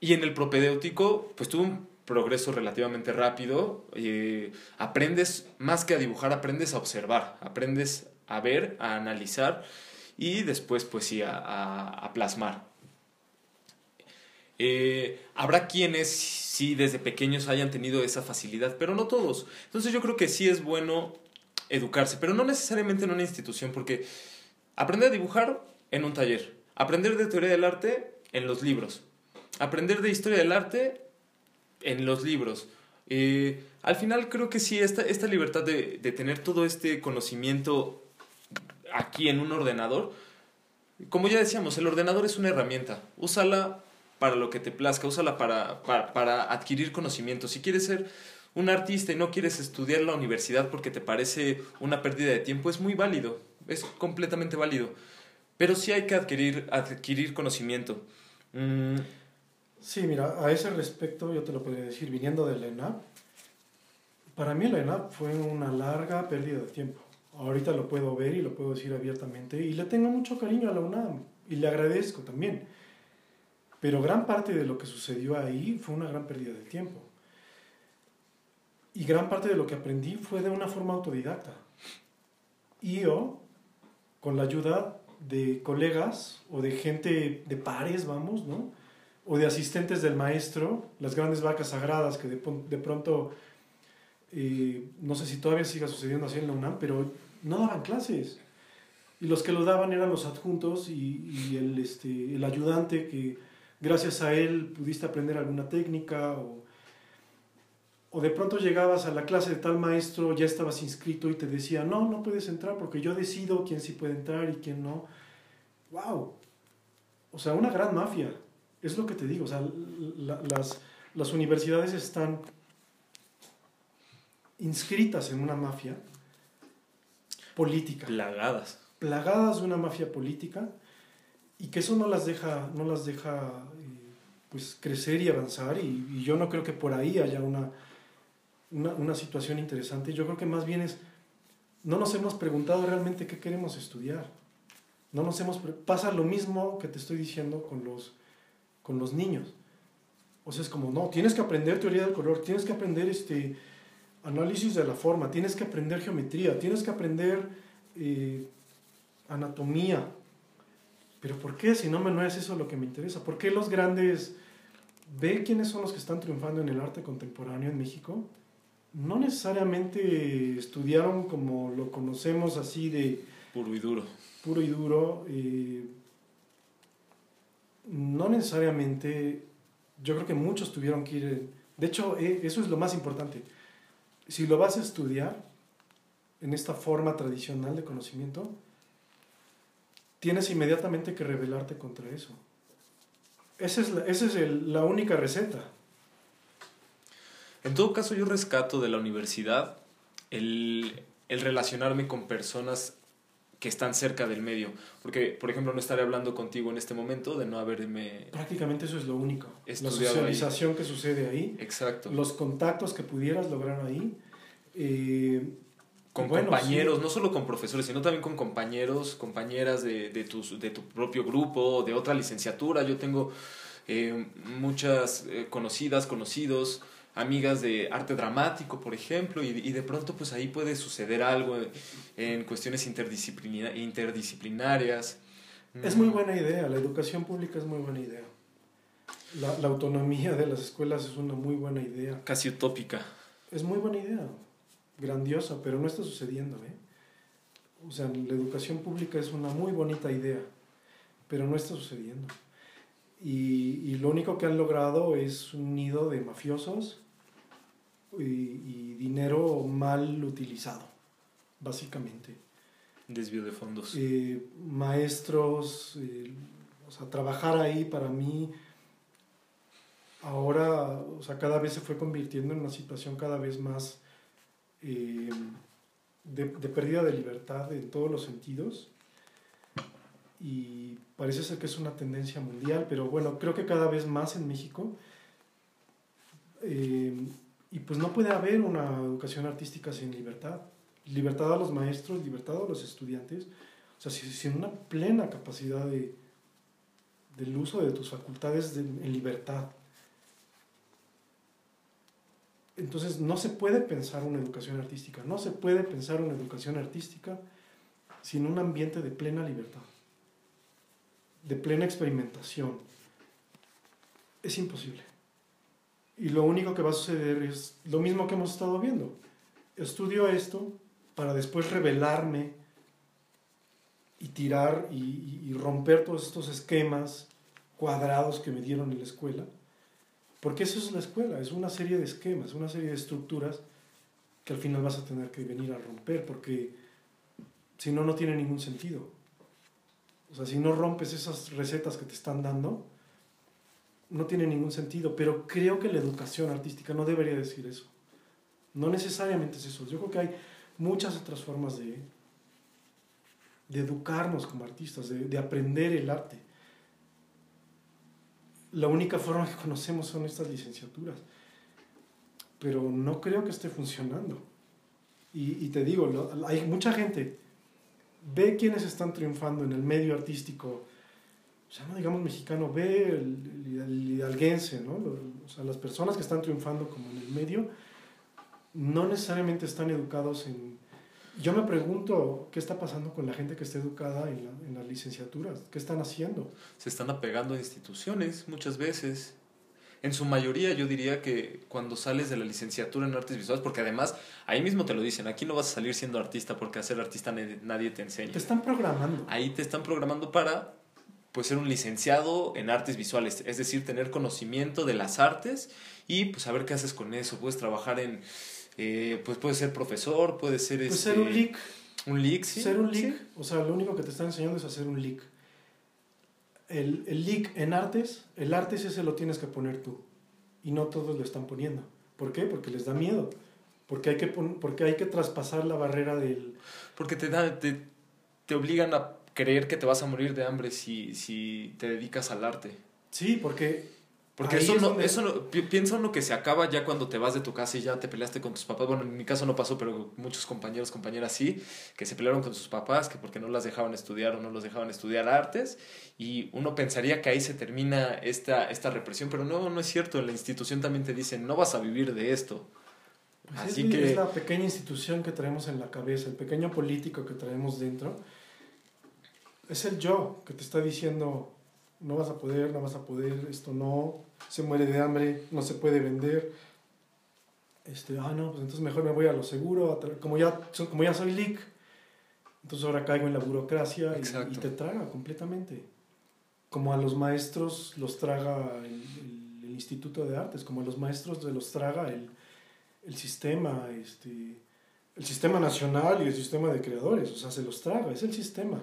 y en el propedéutico, pues tuve un progreso relativamente rápido. Eh, aprendes, más que a dibujar, aprendes a observar, aprendes a ver, a analizar y después pues sí a, plasmar. Eh, habrá quienes sí desde pequeños hayan tenido esa facilidad, pero no todos. Entonces yo creo que sí es bueno educarse, pero no necesariamente en una institución, porque aprender a dibujar en un taller, aprender de teoría del arte en los libros, aprender de historia del arte en los libros. Eh, al final creo que sí, esta, esta libertad de, tener todo este conocimiento aquí en un ordenador, como ya decíamos, el ordenador es una herramienta, úsala para lo que te plazca, úsala para, para, para adquirir conocimiento. Si quieres ser un artista y no quieres estudiar la universidad porque te parece una pérdida de tiempo, es muy válido, es completamente válido. Pero sí hay que adquirir, adquirir conocimiento. Mm, Sí, mira, a ese respecto yo te lo podría decir, viniendo de la ENAP, para mí la ENAP fue una larga pérdida de tiempo. Ahorita lo puedo ver y lo puedo decir abiertamente y le tengo mucho cariño a la UNAM y le agradezco también. Pero gran parte de lo que sucedió ahí fue una gran pérdida de tiempo. Y gran parte de lo que aprendí fue de una forma autodidacta. Y yo, con la ayuda de colegas o de gente de pares, vamos, ¿no? O de asistentes del maestro, las grandes vacas sagradas que de, de pronto, eh, no sé si todavía siga sucediendo así en la UNAM, pero no daban clases. Y los que lo daban eran los adjuntos y, y el, este, el ayudante que gracias a él pudiste aprender alguna técnica o, o de pronto llegabas a la clase de tal maestro, ya estabas inscrito y te decía, no, no puedes entrar porque yo decido quién sí puede entrar y quién no. ¡Wow! O sea, una gran mafia es lo que te digo, o sea, las, las universidades están inscritas en una mafia política. Plagadas. plagadas de una mafia política y que eso no las deja, no las deja eh, pues, crecer y avanzar y, yo no creo que por ahí haya una, una, una, situación interesante. Yo creo que más bien es, no nos hemos preguntado realmente qué queremos estudiar. No nos hemos, pasa lo mismo que te estoy diciendo con los, con los niños. O sea, es como, no, tienes que aprender teoría del color, tienes que aprender este, análisis de la forma, tienes que aprender geometría, tienes que aprender eh, anatomía. Pero ¿por qué? Si no, no es eso lo que me interesa. ¿Por qué los grandes... Ve quiénes son los que están triunfando en el arte contemporáneo en México. No necesariamente estudiaron como lo conocemos así de... Puro y duro. Puro y duro. Eh, no necesariamente... Yo creo que muchos tuvieron que ir... De hecho, eh, eso es lo más importante si lo vas a estudiar en esta forma tradicional de conocimiento, tienes inmediatamente que rebelarte contra eso. Esa es la, esa es la única receta. En todo caso, yo rescato de la universidad el, el relacionarme con personas que están cerca del medio. Porque, por ejemplo, no estaré hablando contigo en este momento de no haberme... Prácticamente eso es lo único. La socialización que sucede ahí. Exacto. Los contactos que pudieras lograr ahí. Eh, con compañeros, no solo con profesores, sino también con compañeros, compañeras de, de, tu, de tu propio grupo, de otra licenciatura. Yo tengo eh, muchas eh, conocidas, conocidos amigas de arte dramático, por ejemplo, y, y de pronto pues ahí puede suceder algo en, cuestiones interdisciplinarias. Es muy buena idea, la educación pública es muy buena idea. La, la, autonomía de las escuelas es una muy buena idea. Casi utópica. Es muy buena idea, grandiosa, pero no está sucediendo. ¿eh? O sea, la educación pública es una muy bonita idea, pero no está sucediendo. Y, y, lo único que han logrado es un nido de mafiosos y, dinero mal utilizado, básicamente. Desvío de fondos. Eh, maestros, eh, o sea, trabajar ahí para mí ahora, o sea, cada vez se fue convirtiendo en una situación cada vez más eh, de, de, pérdida de libertad en todos los sentidos. Y parece ser que es una tendencia mundial, pero bueno, creo que cada vez más en México. Y pues no puede haber una educación artística sin libertad. Libertad a los maestros, libertad a los estudiantes. O sea, sin una plena capacidad de, del uso de tus facultades en libertad. Entonces no se puede pensar una educación artística, no se puede pensar una educación artística sin un ambiente de plena libertad, de plena experimentación. Es imposible. Y lo único que va a suceder es lo mismo que hemos estado viendo. Estudio esto para después revelarme y tirar y, romper todos estos esquemas cuadrados que me dieron en la escuela. Porque eso es la escuela, es una serie de esquemas, una serie de estructuras que al final vas a tener que venir a romper, porque si no, no tiene ningún sentido. O sea, si no rompes esas recetas que te están dando, no tiene ningún sentido, pero creo que la educación artística no debería decir eso. No necesariamente es eso. Yo creo que hay muchas otras formas de, de educarnos como artistas, de, de aprender el arte. La única forma que conocemos son estas licenciaturas, pero no creo que esté funcionando. Y, y te digo, hay mucha gente, ve quienes están triunfando en el medio artístico, ya no digamos mexicano, ve el, el, hidalguense, ¿no? O sea, las personas que están triunfando como en el medio, no necesariamente están educados en... Yo me pregunto qué está pasando con la gente que está educada en, la, en las licenciaturas, qué están haciendo. Se están apegando a instituciones muchas veces. En su mayoría yo diría que cuando sales de la licenciatura en artes visuales, porque además ahí mismo te lo dicen, aquí no vas a salir siendo artista porque hacer artista nadie te enseña. Te están programando. Ahí te están programando para pues ser un licenciado en artes visuales, es decir, tener conocimiento de las artes y pues saber qué haces con eso. Puedes trabajar en, eh, pues puedes ser profesor, puedes ser... Pues ser un leak. Un leak, sí. Ser un leak, o sea, lo único que te están enseñando es hacer un leak. El, el leak en artes, el artes ese lo tienes que poner tú y no todos lo están poniendo. ¿Por qué? Porque les da miedo. Porque hay que, porque hay que traspasar la barrera del... Porque te da, te, te obligan a creer que te vas a morir de hambre si, si te dedicas al arte. Sí, porque porque eso no, eso no, piensa uno que se acaba ya cuando te vas de tu casa y ya te peleaste con tus papás. Bueno, en mi caso no pasó, pero muchos compañeros, compañeras sí, que se pelearon con sus papás, que porque no las dejaban estudiar o no los dejaban estudiar artes. Y uno pensaría que ahí se termina esta, esta represión, pero no, no es cierto. En la institución también te dicen, no vas a vivir de esto. Pues Así es, que... es la pequeña institución que traemos en la cabeza, el pequeño político que traemos dentro. Es el yo que te está diciendo, no vas a poder, no vas a poder, esto no, se muere de hambre, no se puede vender. Este, ah, no, pues entonces mejor me voy a lo seguro, como ya, como ya soy leak, entonces ahora caigo en la burocracia y, te traga completamente. Como a los maestros los traga el, Instituto de Artes, como a los maestros los traga el, el sistema, este, el sistema nacional y el sistema de creadores, o sea, se los traga, es el sistema.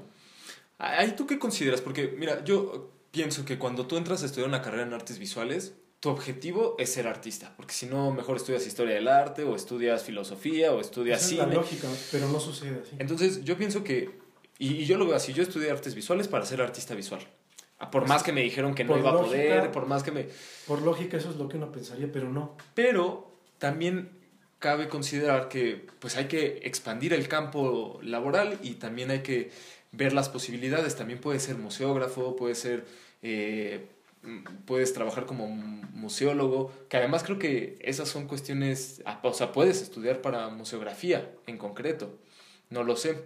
¿Ahí tú qué consideras? Porque, mira, yo pienso que cuando tú entras a estudiar una carrera en artes visuales, tu objetivo es ser artista, porque si no, mejor estudias historia del arte, o estudias filosofía, o estudias Esa Es la lógica, pero no sucede así. Entonces, yo pienso que, y, yo lo veo así, yo estudié artes visuales para ser artista visual. Ah, por más que me dijeron que no iba a poder, por más que me... Por lógica eso es lo que uno pensaría, pero no. Pero también cabe considerar que pues hay que expandir el campo laboral y también hay que ver las posibilidades. También puede ser museógrafo, puede ser eh, puedes trabajar como museólogo, que además creo que esas son cuestiones, o sea, puedes estudiar para museografía en concreto, no lo sé.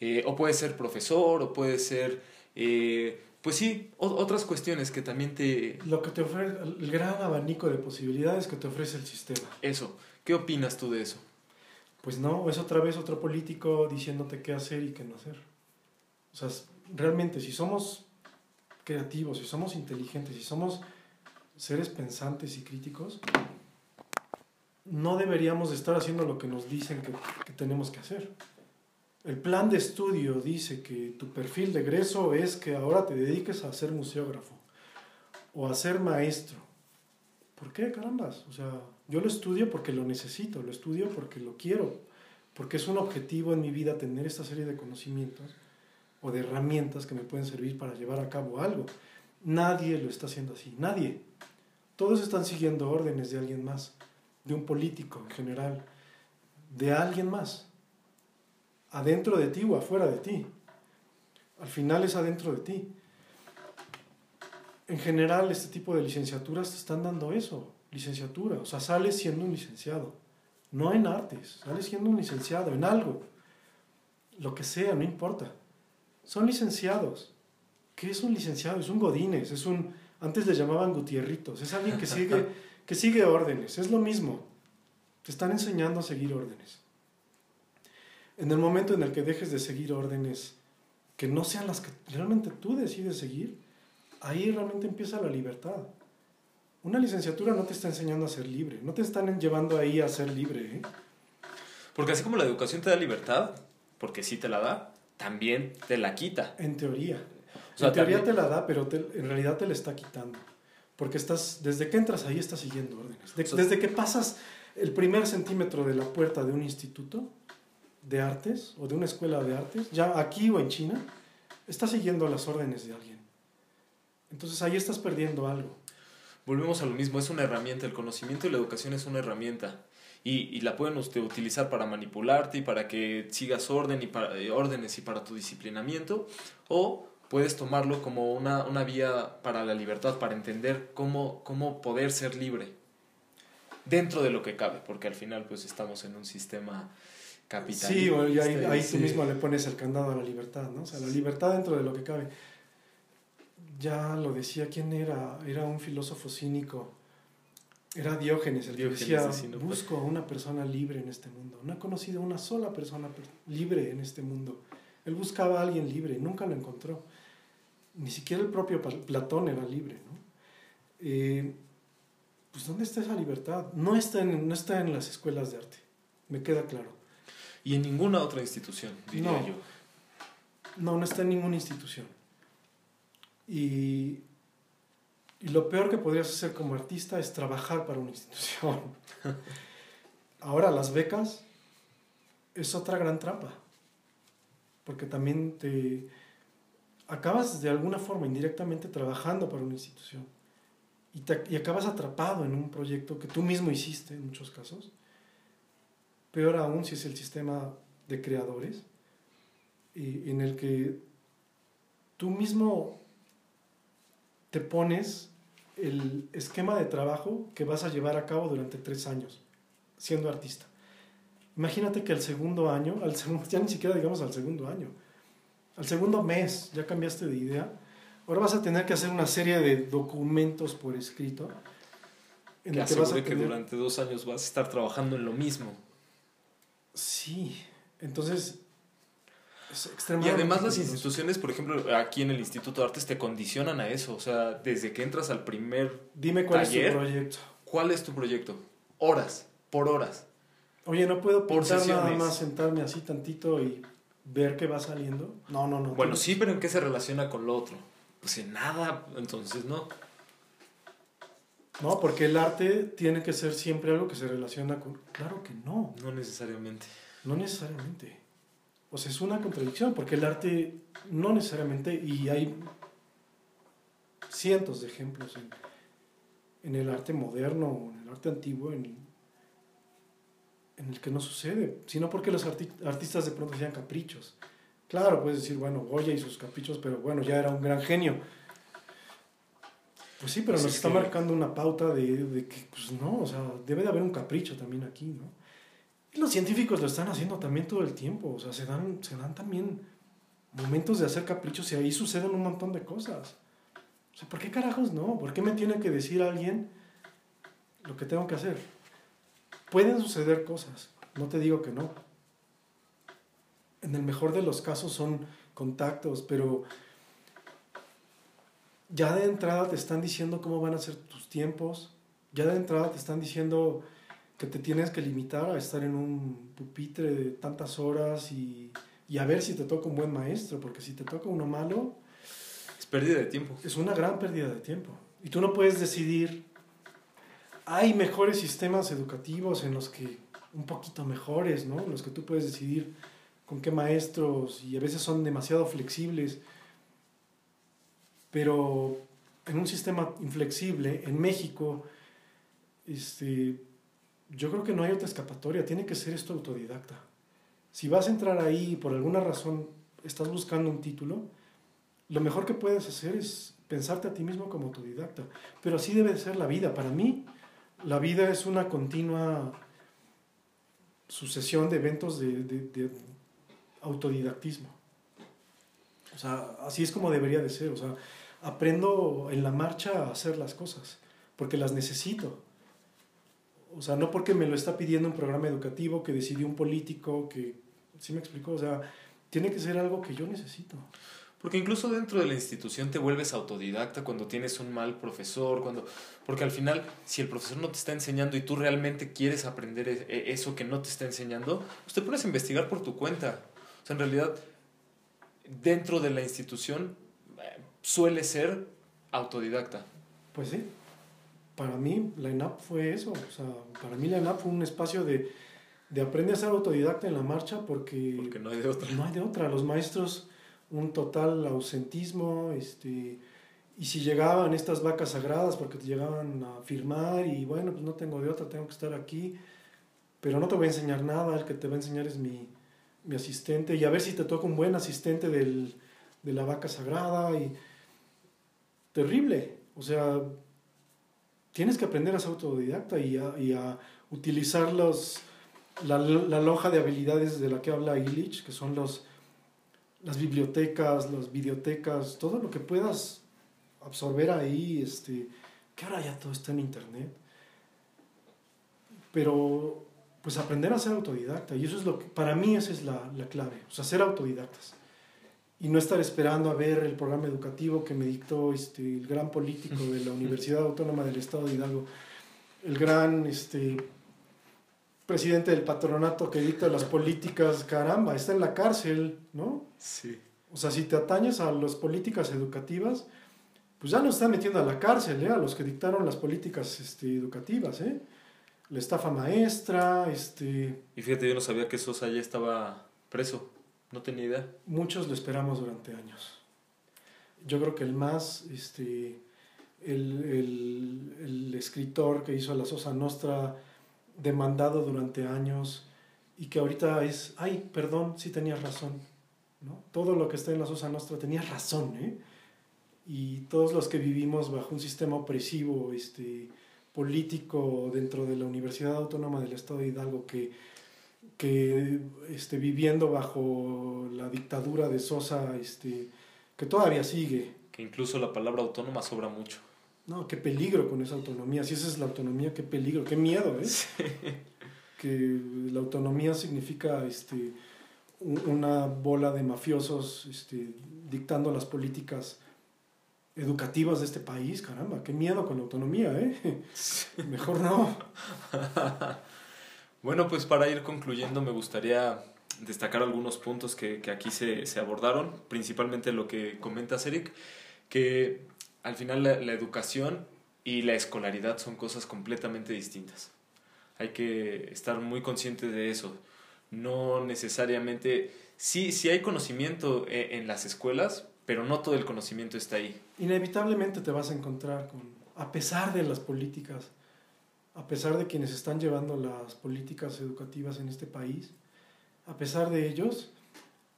Eh, o puedes ser profesor, o puedes ser, eh, pues sí, otras cuestiones que también te... Lo que te ofrece, el gran abanico de posibilidades que te ofrece el sistema. Eso, ¿qué opinas tú de eso? Pues no, es otra vez otro político diciéndote qué hacer y qué no hacer. O sea, realmente si somos creativos, si somos inteligentes, si somos seres pensantes y críticos, no deberíamos estar haciendo lo que nos dicen que, que, tenemos que hacer. El plan de estudio dice que tu perfil de egreso es que ahora te dediques a ser museógrafo o a ser maestro. ¿Por qué, carambas? O sea, yo lo estudio porque lo necesito, lo estudio porque lo quiero, porque es un objetivo en mi vida tener esta serie de conocimientos o de herramientas que me pueden servir para llevar a cabo algo. Nadie lo está haciendo así, nadie. Todos están siguiendo órdenes de alguien más, de un político en general, de alguien más, adentro de ti o afuera de ti. Al final es adentro de ti. En general, este tipo de licenciaturas te están dando eso, licenciatura. O sea, sales siendo un licenciado. No en artes, sales siendo un licenciado en algo. Lo que sea, no importa son licenciados. ¿Qué es un licenciado? Es un godines, es un, antes le llamaban gutierritos, es alguien que sigue, [laughs] que sigue órdenes, es lo mismo. Te están enseñando a seguir órdenes. En el momento en el que dejes de seguir órdenes que no sean las que realmente tú decides seguir, ahí realmente empieza la libertad. Una licenciatura no te está enseñando a ser libre, no te están llevando ahí a ser libre. ¿eh? Porque así como la educación te da libertad, porque sí te la da, también te la quita. En teoría. en teoría te la da, pero en realidad te la está quitando. Porque estás, desde que entras ahí estás siguiendo órdenes. desde que pasas el primer centímetro de la puerta de un instituto de artes o de una escuela de artes, ya aquí o en China, estás siguiendo las órdenes de alguien. Entonces ahí estás perdiendo algo. Volvemos a lo mismo, es una herramienta, el conocimiento y la educación es una herramienta y, y la pueden usted utilizar para manipularte y para que sigas orden y para, eh, órdenes y para tu disciplinamiento, o puedes tomarlo como una, una vía para la libertad, para entender cómo, cómo poder ser libre dentro de lo que cabe, porque al final pues estamos en un sistema capitalista. Sí, ahí, ahí tú mismo le pones el candado a la libertad, ¿no? O sea, la libertad dentro de lo que cabe. Ya lo decía, ¿quién era? Era un filósofo cínico era Diógenes el que decía, busco a una persona libre en este mundo. No he conocido a una sola persona libre en este mundo. Él buscaba a alguien libre, nunca lo encontró. Ni siquiera el propio Platón era libre. ¿no? Eh, pues ¿dónde está esa libertad? No está, en, no está en las escuelas de arte, me queda claro. Y en ninguna otra institución, diría no, yo. No, no está en ninguna institución. Y y lo peor que podrías hacer como artista es trabajar para una institución. [laughs] Ahora, las becas es otra gran trampa. porque también te acabas de alguna forma indirectamente trabajando para una institución y, y acabas atrapado en un proyecto que tú mismo hiciste en muchos casos. Peor aún si es el sistema de creadores, y en el que tú mismo te pones el esquema de trabajo que vas a llevar a cabo durante tres años siendo artista. Imagínate que al segundo año, al segundo, ya ni siquiera digamos al segundo año, al segundo mes ya cambiaste de idea, ahora vas a tener que hacer una serie de documentos por escrito. En que el que, vas a que durante dos años vas a estar trabajando en lo mismo. Sí, entonces y además las instituciones, por ejemplo, aquí en el Instituto de Artes te condicionan a eso. O sea, desde que entras al primer Dime cuál es tu proyecto. ¿Cuál es tu proyecto? Horas, por horas. Oye, ¿no puedo por nada más sentarme así tantito y ver qué va saliendo? No, no, no. Bueno, sí, pero ¿en qué se relaciona con lo otro? Pues en nada, entonces no. No, porque el arte tiene que ser siempre algo que se relaciona con... Claro que no. No necesariamente. No necesariamente. O sea, es una contradicción, porque el arte no necesariamente, y hay cientos de ejemplos en, el arte moderno, en el arte antiguo, en, en el que no sucede, sino porque los artistas de pronto hacían caprichos. Claro, puedes decir, bueno, Goya y sus caprichos, pero bueno, ya era un gran genio. Pues sí, pero pues nos está marcando una pauta de, de, que, pues no, o sea, debe de haber un capricho también aquí, ¿no? Los científicos lo están haciendo también todo el tiempo, o sea, se dan, se dan también momentos de hacer caprichos y ahí suceden un montón de cosas. O sea, ¿por qué carajos no? ¿Por qué me tiene que decir alguien lo que tengo que hacer? Pueden suceder cosas, no te digo que no. En el mejor de los casos son contactos, pero ya de entrada te están diciendo cómo van a ser tus tiempos, ya de entrada te están diciendo que te tienes que limitar a estar en un pupitre de tantas horas y, y, a ver si te toca un buen maestro, porque si te toca uno malo... Es pérdida de tiempo. Es una gran pérdida de tiempo. Y tú no puedes decidir, hay mejores sistemas educativos en los que, un poquito mejores, ¿no? En los que tú puedes decidir con qué maestros y a veces son demasiado flexibles. Pero en un sistema inflexible, en México, este, yo creo que no hay otra escapatoria, tiene que ser esto autodidacta. Si vas a entrar ahí y por alguna razón estás buscando un título, lo mejor que puedes hacer es pensarte a ti mismo como autodidacta. Pero así debe ser la vida. Para mí, la vida es una continua sucesión de eventos de, de autodidactismo. O sea, así es como debería de ser. O sea, aprendo en la marcha a hacer las cosas, porque las necesito o sea, no porque me lo está pidiendo un programa educativo que decidió un político, que, ¿sí me explicó? O sea, tiene que ser algo que yo necesito. Porque incluso dentro de la institución te vuelves autodidacta cuando tienes un mal profesor, cuando porque al final si el profesor no te está enseñando y tú realmente quieres aprender e, e, eso que no te está enseñando, pues te pones a investigar por tu cuenta. O sea, en realidad dentro de la institución eh, suele ser autodidacta. Pues sí para mí la ENAP fue eso, o sea, para mí la ENAP fue un espacio de, de aprender a ser autodidacta en la marcha porque, porque no hay de otra. No hay de otra, los maestros un total ausentismo, este, y si llegaban estas vacas sagradas porque te llegaban a firmar y bueno, pues no tengo de otra, tengo que estar aquí, pero no te voy a enseñar nada, el que te va a enseñar es mi, mi asistente y a ver si te toca un buen asistente del, de la vaca sagrada y terrible, o sea, tienes que aprender a ser autodidacta y a, y a utilizar los, la, la, lonja de habilidades de la que habla Illich, que son los, las bibliotecas, las videotecas, todo lo que puedas absorber ahí, este, que ahora ya todo está en internet. Pero pues aprender a ser autodidacta, y eso es lo que, para mí esa es la, la clave, o sea, ser autodidactas y no estar esperando a ver el programa educativo que me dictó este, el gran político de la Universidad Autónoma del Estado de Hidalgo, el gran este, presidente del patronato que dicta las políticas, caramba, está en la cárcel, ¿no? Sí. O sea, si te atañes a las políticas educativas, pues ya nos están metiendo a la cárcel, ¿eh? A los que dictaron las políticas este, educativas, ¿eh? La estafa maestra, este... Y fíjate, yo no sabía que Sosa ya estaba preso. No tenía idea. Muchos lo esperamos durante años. Yo creo que el más, este, el, el, el escritor que hizo la Sosa Nostra, demandado durante años, y que ahorita es, ay, perdón, sí tenías razón. ¿no? Todo lo que está en la Sosa Nostra tenías razón, ¿eh? Y todos los que vivimos bajo un sistema opresivo, este, político dentro de la Universidad Autónoma del Estado de Hidalgo, que que este, viviendo bajo la dictadura de Sosa, este, que todavía sigue. Que incluso la palabra autónoma sobra mucho. No, qué peligro con esa autonomía. Si esa es la autonomía, qué peligro, qué miedo, ¿eh? Que la autonomía significa este, una bola de mafiosos este, dictando las políticas educativas de este país, caramba, qué miedo con la autonomía, ¿eh? Mejor no. [laughs] Bueno, pues para ir concluyendo me gustaría destacar algunos puntos que, aquí se, abordaron, principalmente lo que comenta Eric, que al final la, educación y la escolaridad son cosas completamente distintas. Hay que estar muy consciente de eso. No necesariamente, sí, sí hay conocimiento e, en, las escuelas, pero no todo el conocimiento está ahí. Inevitablemente te vas a encontrar con, a pesar de las políticas, a pesar de quienes están llevando las políticas educativas en este país, a pesar de ellos,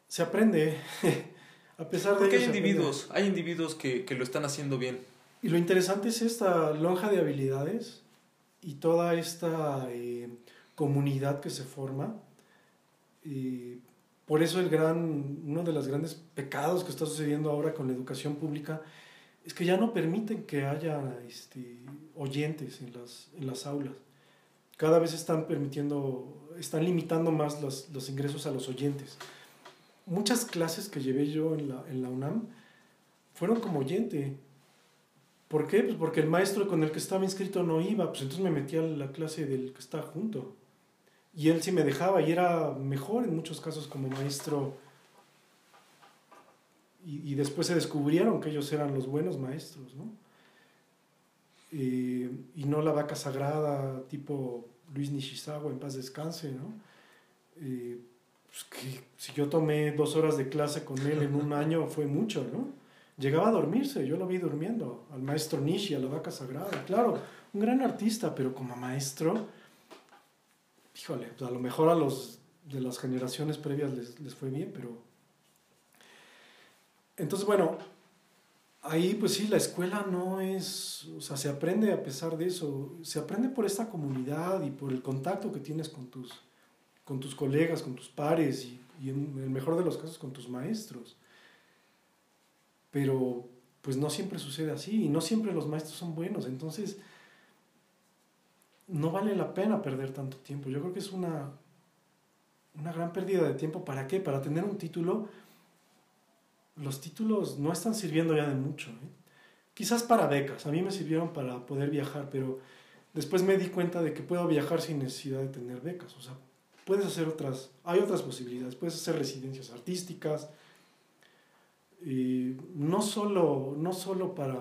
se aprende. [laughs] a pesar de Porque hay individuos, hay individuos que, lo están haciendo bien. Y lo interesante es esta lonja de habilidades y toda esta eh, comunidad que se forma. Y por eso el gran, uno de los grandes pecados que está sucediendo ahora con la educación pública es que ya no permiten que haya este, oyentes en las, en las aulas. Cada vez están permitiendo, están limitando más los, los ingresos a los oyentes. Muchas clases que llevé yo en la, en la UNAM fueron como oyente. ¿Por qué? Pues porque el maestro con el que estaba inscrito no iba, pues entonces me metí a la clase del que está junto. Y él sí me dejaba y era mejor en muchos casos como maestro. Y, y después se descubrieron que ellos eran los buenos maestros, ¿no? Eh, y no la vaca sagrada tipo Luis Nishizawa, en paz descanse, ¿no? Eh, pues que si yo tomé dos horas de clase con él en un [laughs] año fue mucho, ¿no? Llegaba a dormirse, yo lo vi durmiendo, al maestro Nishi, a la vaca sagrada, claro, un gran artista, pero como maestro, híjole, pues a lo mejor a los de las generaciones previas les, les fue bien, pero... Entonces, bueno, ahí pues sí, la escuela no es, o sea, se aprende a pesar de eso, se aprende por esta comunidad y por el contacto que tienes con tus, con tus colegas, con tus pares y, en el mejor de los casos con tus maestros. Pero pues no siempre sucede así y no siempre los maestros son buenos, entonces no vale la pena perder tanto tiempo. Yo creo que es una, una gran pérdida de tiempo. ¿Para qué? Para tener un título los títulos no están sirviendo ya de mucho. ¿eh? Quizás para becas, a mí me sirvieron para poder viajar, pero después me di cuenta de que puedo viajar sin necesidad de tener becas. O sea, puedes hacer otras, hay otras posibilidades, puedes hacer residencias artísticas. no solo, no solo para,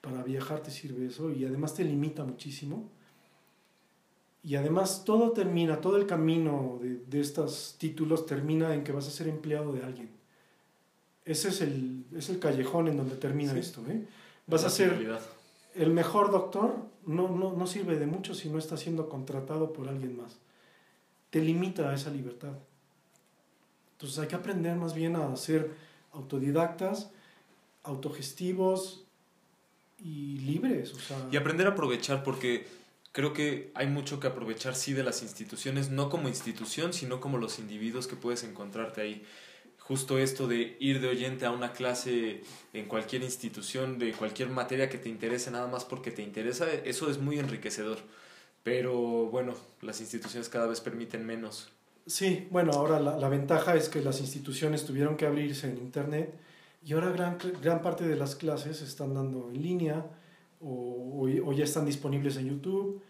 para viajar te sirve eso y además te limita muchísimo. Y además todo termina, todo el camino de, de estos títulos termina en que vas a ser empleado de alguien ese es el, es el callejón en donde termina esto. ¿eh? Vas a ser el mejor doctor, no, no, no sirve de mucho si no está siendo contratado por alguien más. Te limita a esa libertad. Entonces hay que aprender más bien a ser autodidactas, autogestivos y libres. Y aprender a aprovechar porque creo que hay mucho que aprovechar sí de las instituciones, no como institución, sino como los individuos que puedes encontrarte ahí justo esto de ir de oyente a una clase en cualquier institución, de cualquier materia que te interese, nada más porque te interesa, eso es muy enriquecedor. Pero bueno, las instituciones cada vez permiten menos. Sí, bueno, ahora la, la ventaja es que las instituciones tuvieron que abrirse en Internet y ahora gran, gran parte de las clases se están dando en línea o, o, ya están disponibles en YouTube.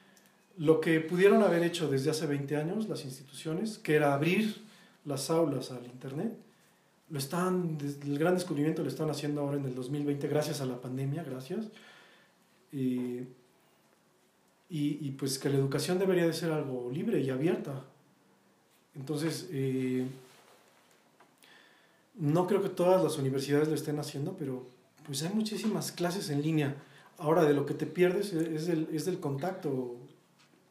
Lo que pudieron haber hecho desde hace 20 años las instituciones, que era abrir las aulas al Internet, lo están, el gran descubrimiento lo están haciendo ahora en el 2020 gracias a la pandemia, gracias. Y, y, pues que la educación debería de ser algo libre y abierta. Entonces, eh, No creo que todas las universidades lo estén haciendo, pero pues hay muchísimas clases en línea. Ahora, de lo que te pierdes es del, es del contacto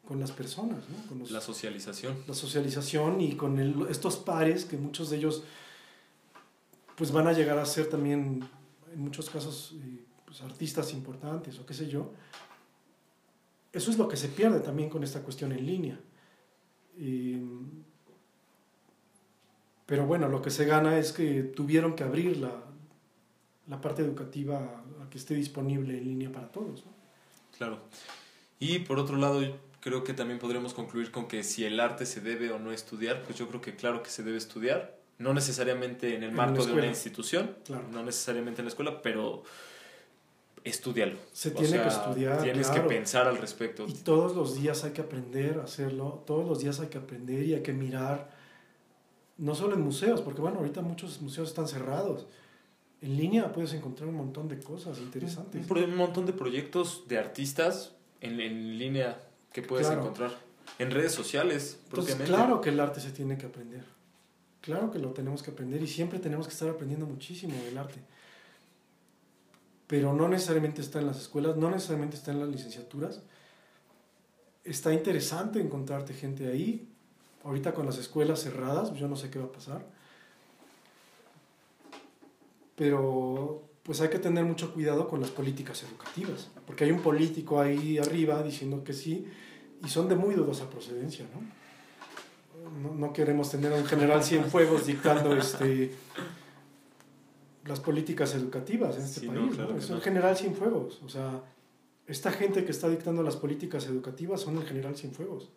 con las personas, ¿no? Con los, La socialización. la socialización y con el- estos pares que muchos de ellos pues van a llegar a ser también en muchos casos eh, pues, artistas importantes o qué sé yo. Eso es lo que se pierde también con esta cuestión en línea. Y, pero bueno, lo que se gana es que tuvieron que abrir la, la parte educativa a, que esté disponible en línea para todos. Claro. Y por otro lado, creo que también podremos concluir con que si el arte se debe o no estudiar, pues yo creo que claro que se debe estudiar, no necesariamente en el marco de una institución, Claro. no necesariamente en la escuela, pero estudialo. Se O tiene que estudiar, Tienes claro. que pensar al respecto. Y todos los días hay que aprender a hacerlo, todos los días hay que aprender y hay que mirar, no solo en museos, porque bueno, ahorita muchos museos están cerrados. En línea puedes encontrar un montón de cosas interesantes. Un, montón de proyectos de artistas en, en línea que puedes Claro. encontrar. En redes sociales, Entonces, propiamente. claro que el arte se tiene que aprender. Claro que lo tenemos que aprender y siempre tenemos que estar aprendiendo muchísimo del arte. Pero no necesariamente está en las escuelas, no necesariamente está en las licenciaturas. Está interesante encontrarte gente ahí. Ahorita con las escuelas cerradas, yo no sé qué va a pasar. Pero pues hay que tener mucho cuidado con las políticas educativas, porque hay un político ahí arriba diciendo que sí y son de muy dudosa procedencia, ¿no? No, no queremos tener a un general Cienfuegos dictando este, las políticas educativas en este Sí, no, país. claro ¿no? Es el general Cienfuegos. O sea, esta gente que está dictando las políticas educativas son el general Cienfuegos.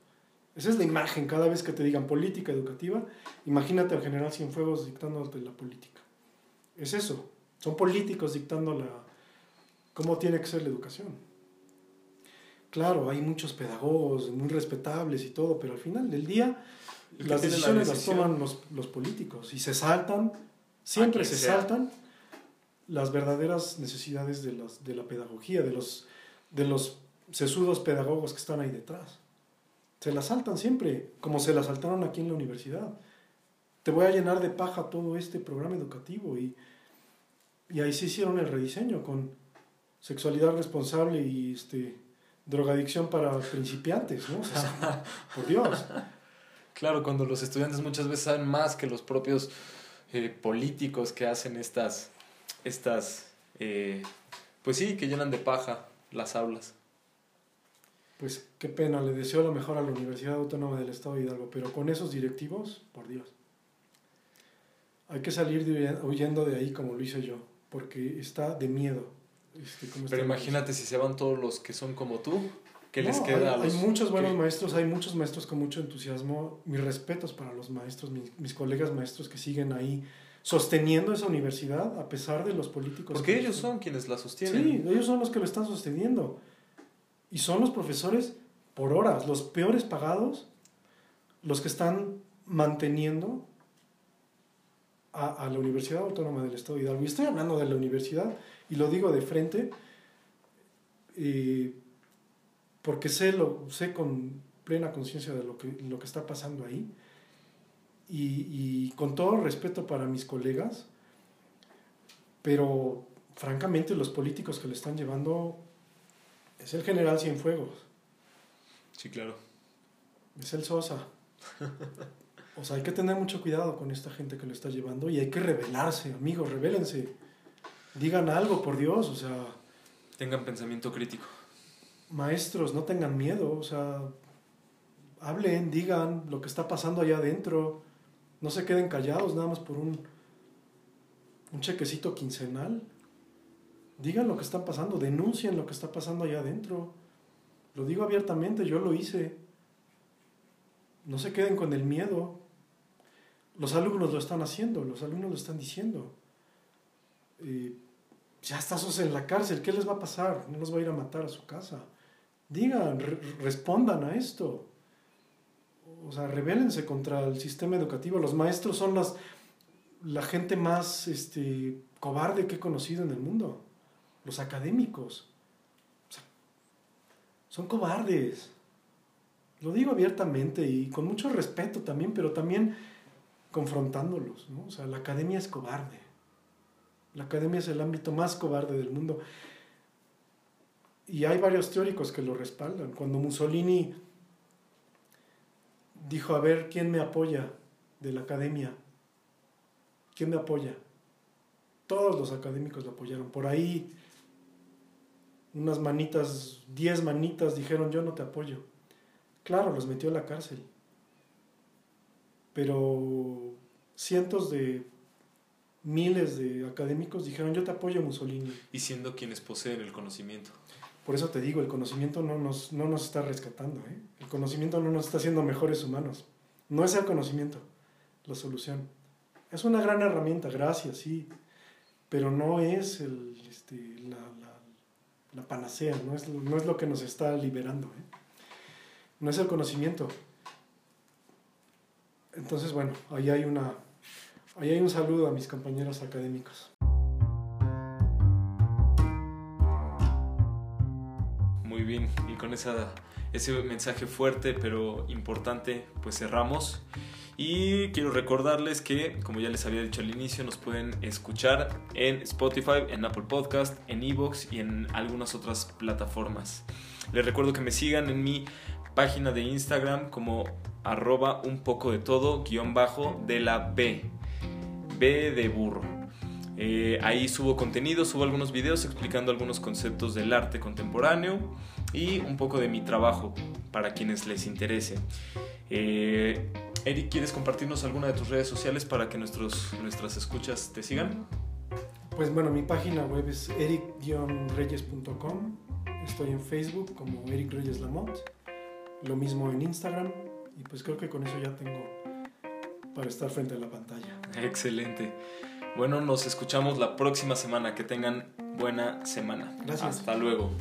Esa es la imagen. Cada vez que te digan política educativa, imagínate al general Cienfuegos dictándote la política. Es eso. Son políticos dictando la, cómo tiene que ser la educación. Claro, hay muchos pedagogos muy respetables y todo, pero al final del día las tiene la decisiones las toman los, los políticos y se saltan, siempre se sea. saltan las verdaderas necesidades de, las, de la pedagogía, de los, de los sesudos pedagogos que están ahí detrás. Se las saltan siempre, como se las saltaron aquí en la universidad. Te voy a llenar de paja todo este programa educativo y, y ahí se hicieron el rediseño con sexualidad responsable y este, drogadicción para principiantes, ¿no? O sea, por Dios. Claro, cuando los estudiantes muchas veces saben más que los propios eh, políticos que hacen estas, estas, eh, pues sí, que llenan de paja las aulas. Pues qué pena, le deseo lo mejor a la Universidad Autónoma del Estado de Hidalgo, pero con esos directivos, por Dios. Hay que salir de- huyendo de ahí como lo hice yo, porque está de miedo. este, Pero imagínate si se van todos los que son como tú, ¿qué les No, queda hay, a los hay muchos buenos que- maestros, hay muchos maestros con mucho entusiasmo. Mis respetos para los maestros, mis, mis colegas maestros que siguen ahí sosteniendo esa universidad a pesar de los políticos. Porque que ellos son quienes la sostienen. Sí, ellos son los que lo están sosteniendo. Y son los profesores por horas, los peores pagados, los que están manteniendo a, a la Universidad Autónoma del Estado de Hidalgo. Y estoy hablando de la universidad y lo digo de frente eh, porque sé, lo, sé con plena conciencia de lo que, lo que está pasando ahí. Y, y con todo respeto para mis colegas, pero francamente los políticos que lo están llevando es el general Cienfuegos, Sí, claro. es el Sosa. O sea, hay que tener mucho cuidado con esta gente que lo está llevando y hay que rebelarse, amigos, rebélense. Digan algo, por Dios, o sea, Tengan pensamiento crítico. Maestros, no tengan miedo, o sea, hablen, digan lo que está pasando allá adentro, no se queden callados nada más por un, un chequecito quincenal. Digan lo que está pasando, denuncien lo que está pasando allá adentro. Lo digo abiertamente, yo lo hice. No se queden con el miedo. Los alumnos lo están haciendo, los alumnos lo están diciendo. Eh, ya está Sosa en la cárcel, ¿qué les va a pasar? No los va a ir a matar a su casa. Digan, re- respondan a esto. O sea, rebélense contra el sistema educativo. Los maestros son las, la gente más este, cobarde que he conocido en el mundo. Los académicos. Son cobardes. Lo digo abiertamente y con mucho respeto también, pero también confrontándolos, ¿no? O sea, la academia es cobarde. La academia es el ámbito más cobarde del mundo. Y hay varios teóricos que lo respaldan. Cuando Mussolini dijo, a ver, ¿quién me apoya de la academia? ¿Quién me apoya? Todos los académicos lo apoyaron. Por ahí unas manitas, diez manitas dijeron, yo no te apoyo. Claro, los metió a la cárcel. Pero cientos de miles de académicos dijeron, yo te apoyo Mussolini. Y siendo quienes poseen el conocimiento. Por eso te digo, el conocimiento no nos, no nos está rescatando, ¿eh? el conocimiento no nos está haciendo mejores humanos. No es el conocimiento la solución. Es una gran herramienta, gracias, sí, pero no es este, la, la, panacea, no es, no es, lo que nos está liberando. ¿eh? No es el conocimiento. Entonces, bueno, ahí hay, una, ahí hay un saludo a mis compañeros académicos. Bien. Y con ese mensaje fuerte pero importante, pues cerramos. Y quiero recordarles que, como ya les había dicho al inicio, nos pueden escuchar en Spotify, en Apple Podcast, en Evox y en algunas otras plataformas. Les recuerdo que me sigan en mi página de Instagram como arroba un poco de todo guion bajo de la B. B de burro. Eh, ahí subo contenido, subo algunos videos explicando algunos conceptos del arte contemporáneo y un poco de mi trabajo para quienes les interese. Eh, Eric, ¿quieres compartirnos alguna de tus redes sociales para que nuestros, nuestras escuchas te sigan? Pues bueno, mi página web es eric-reyes.com. Estoy en Facebook como Eric Reyes Lamont. Lo mismo en Instagram. Y pues creo que con eso ya tengo para estar frente a la pantalla. Excelente. Bueno, nos escuchamos la próxima semana. Que tengan buena semana. Gracias. Hasta luego.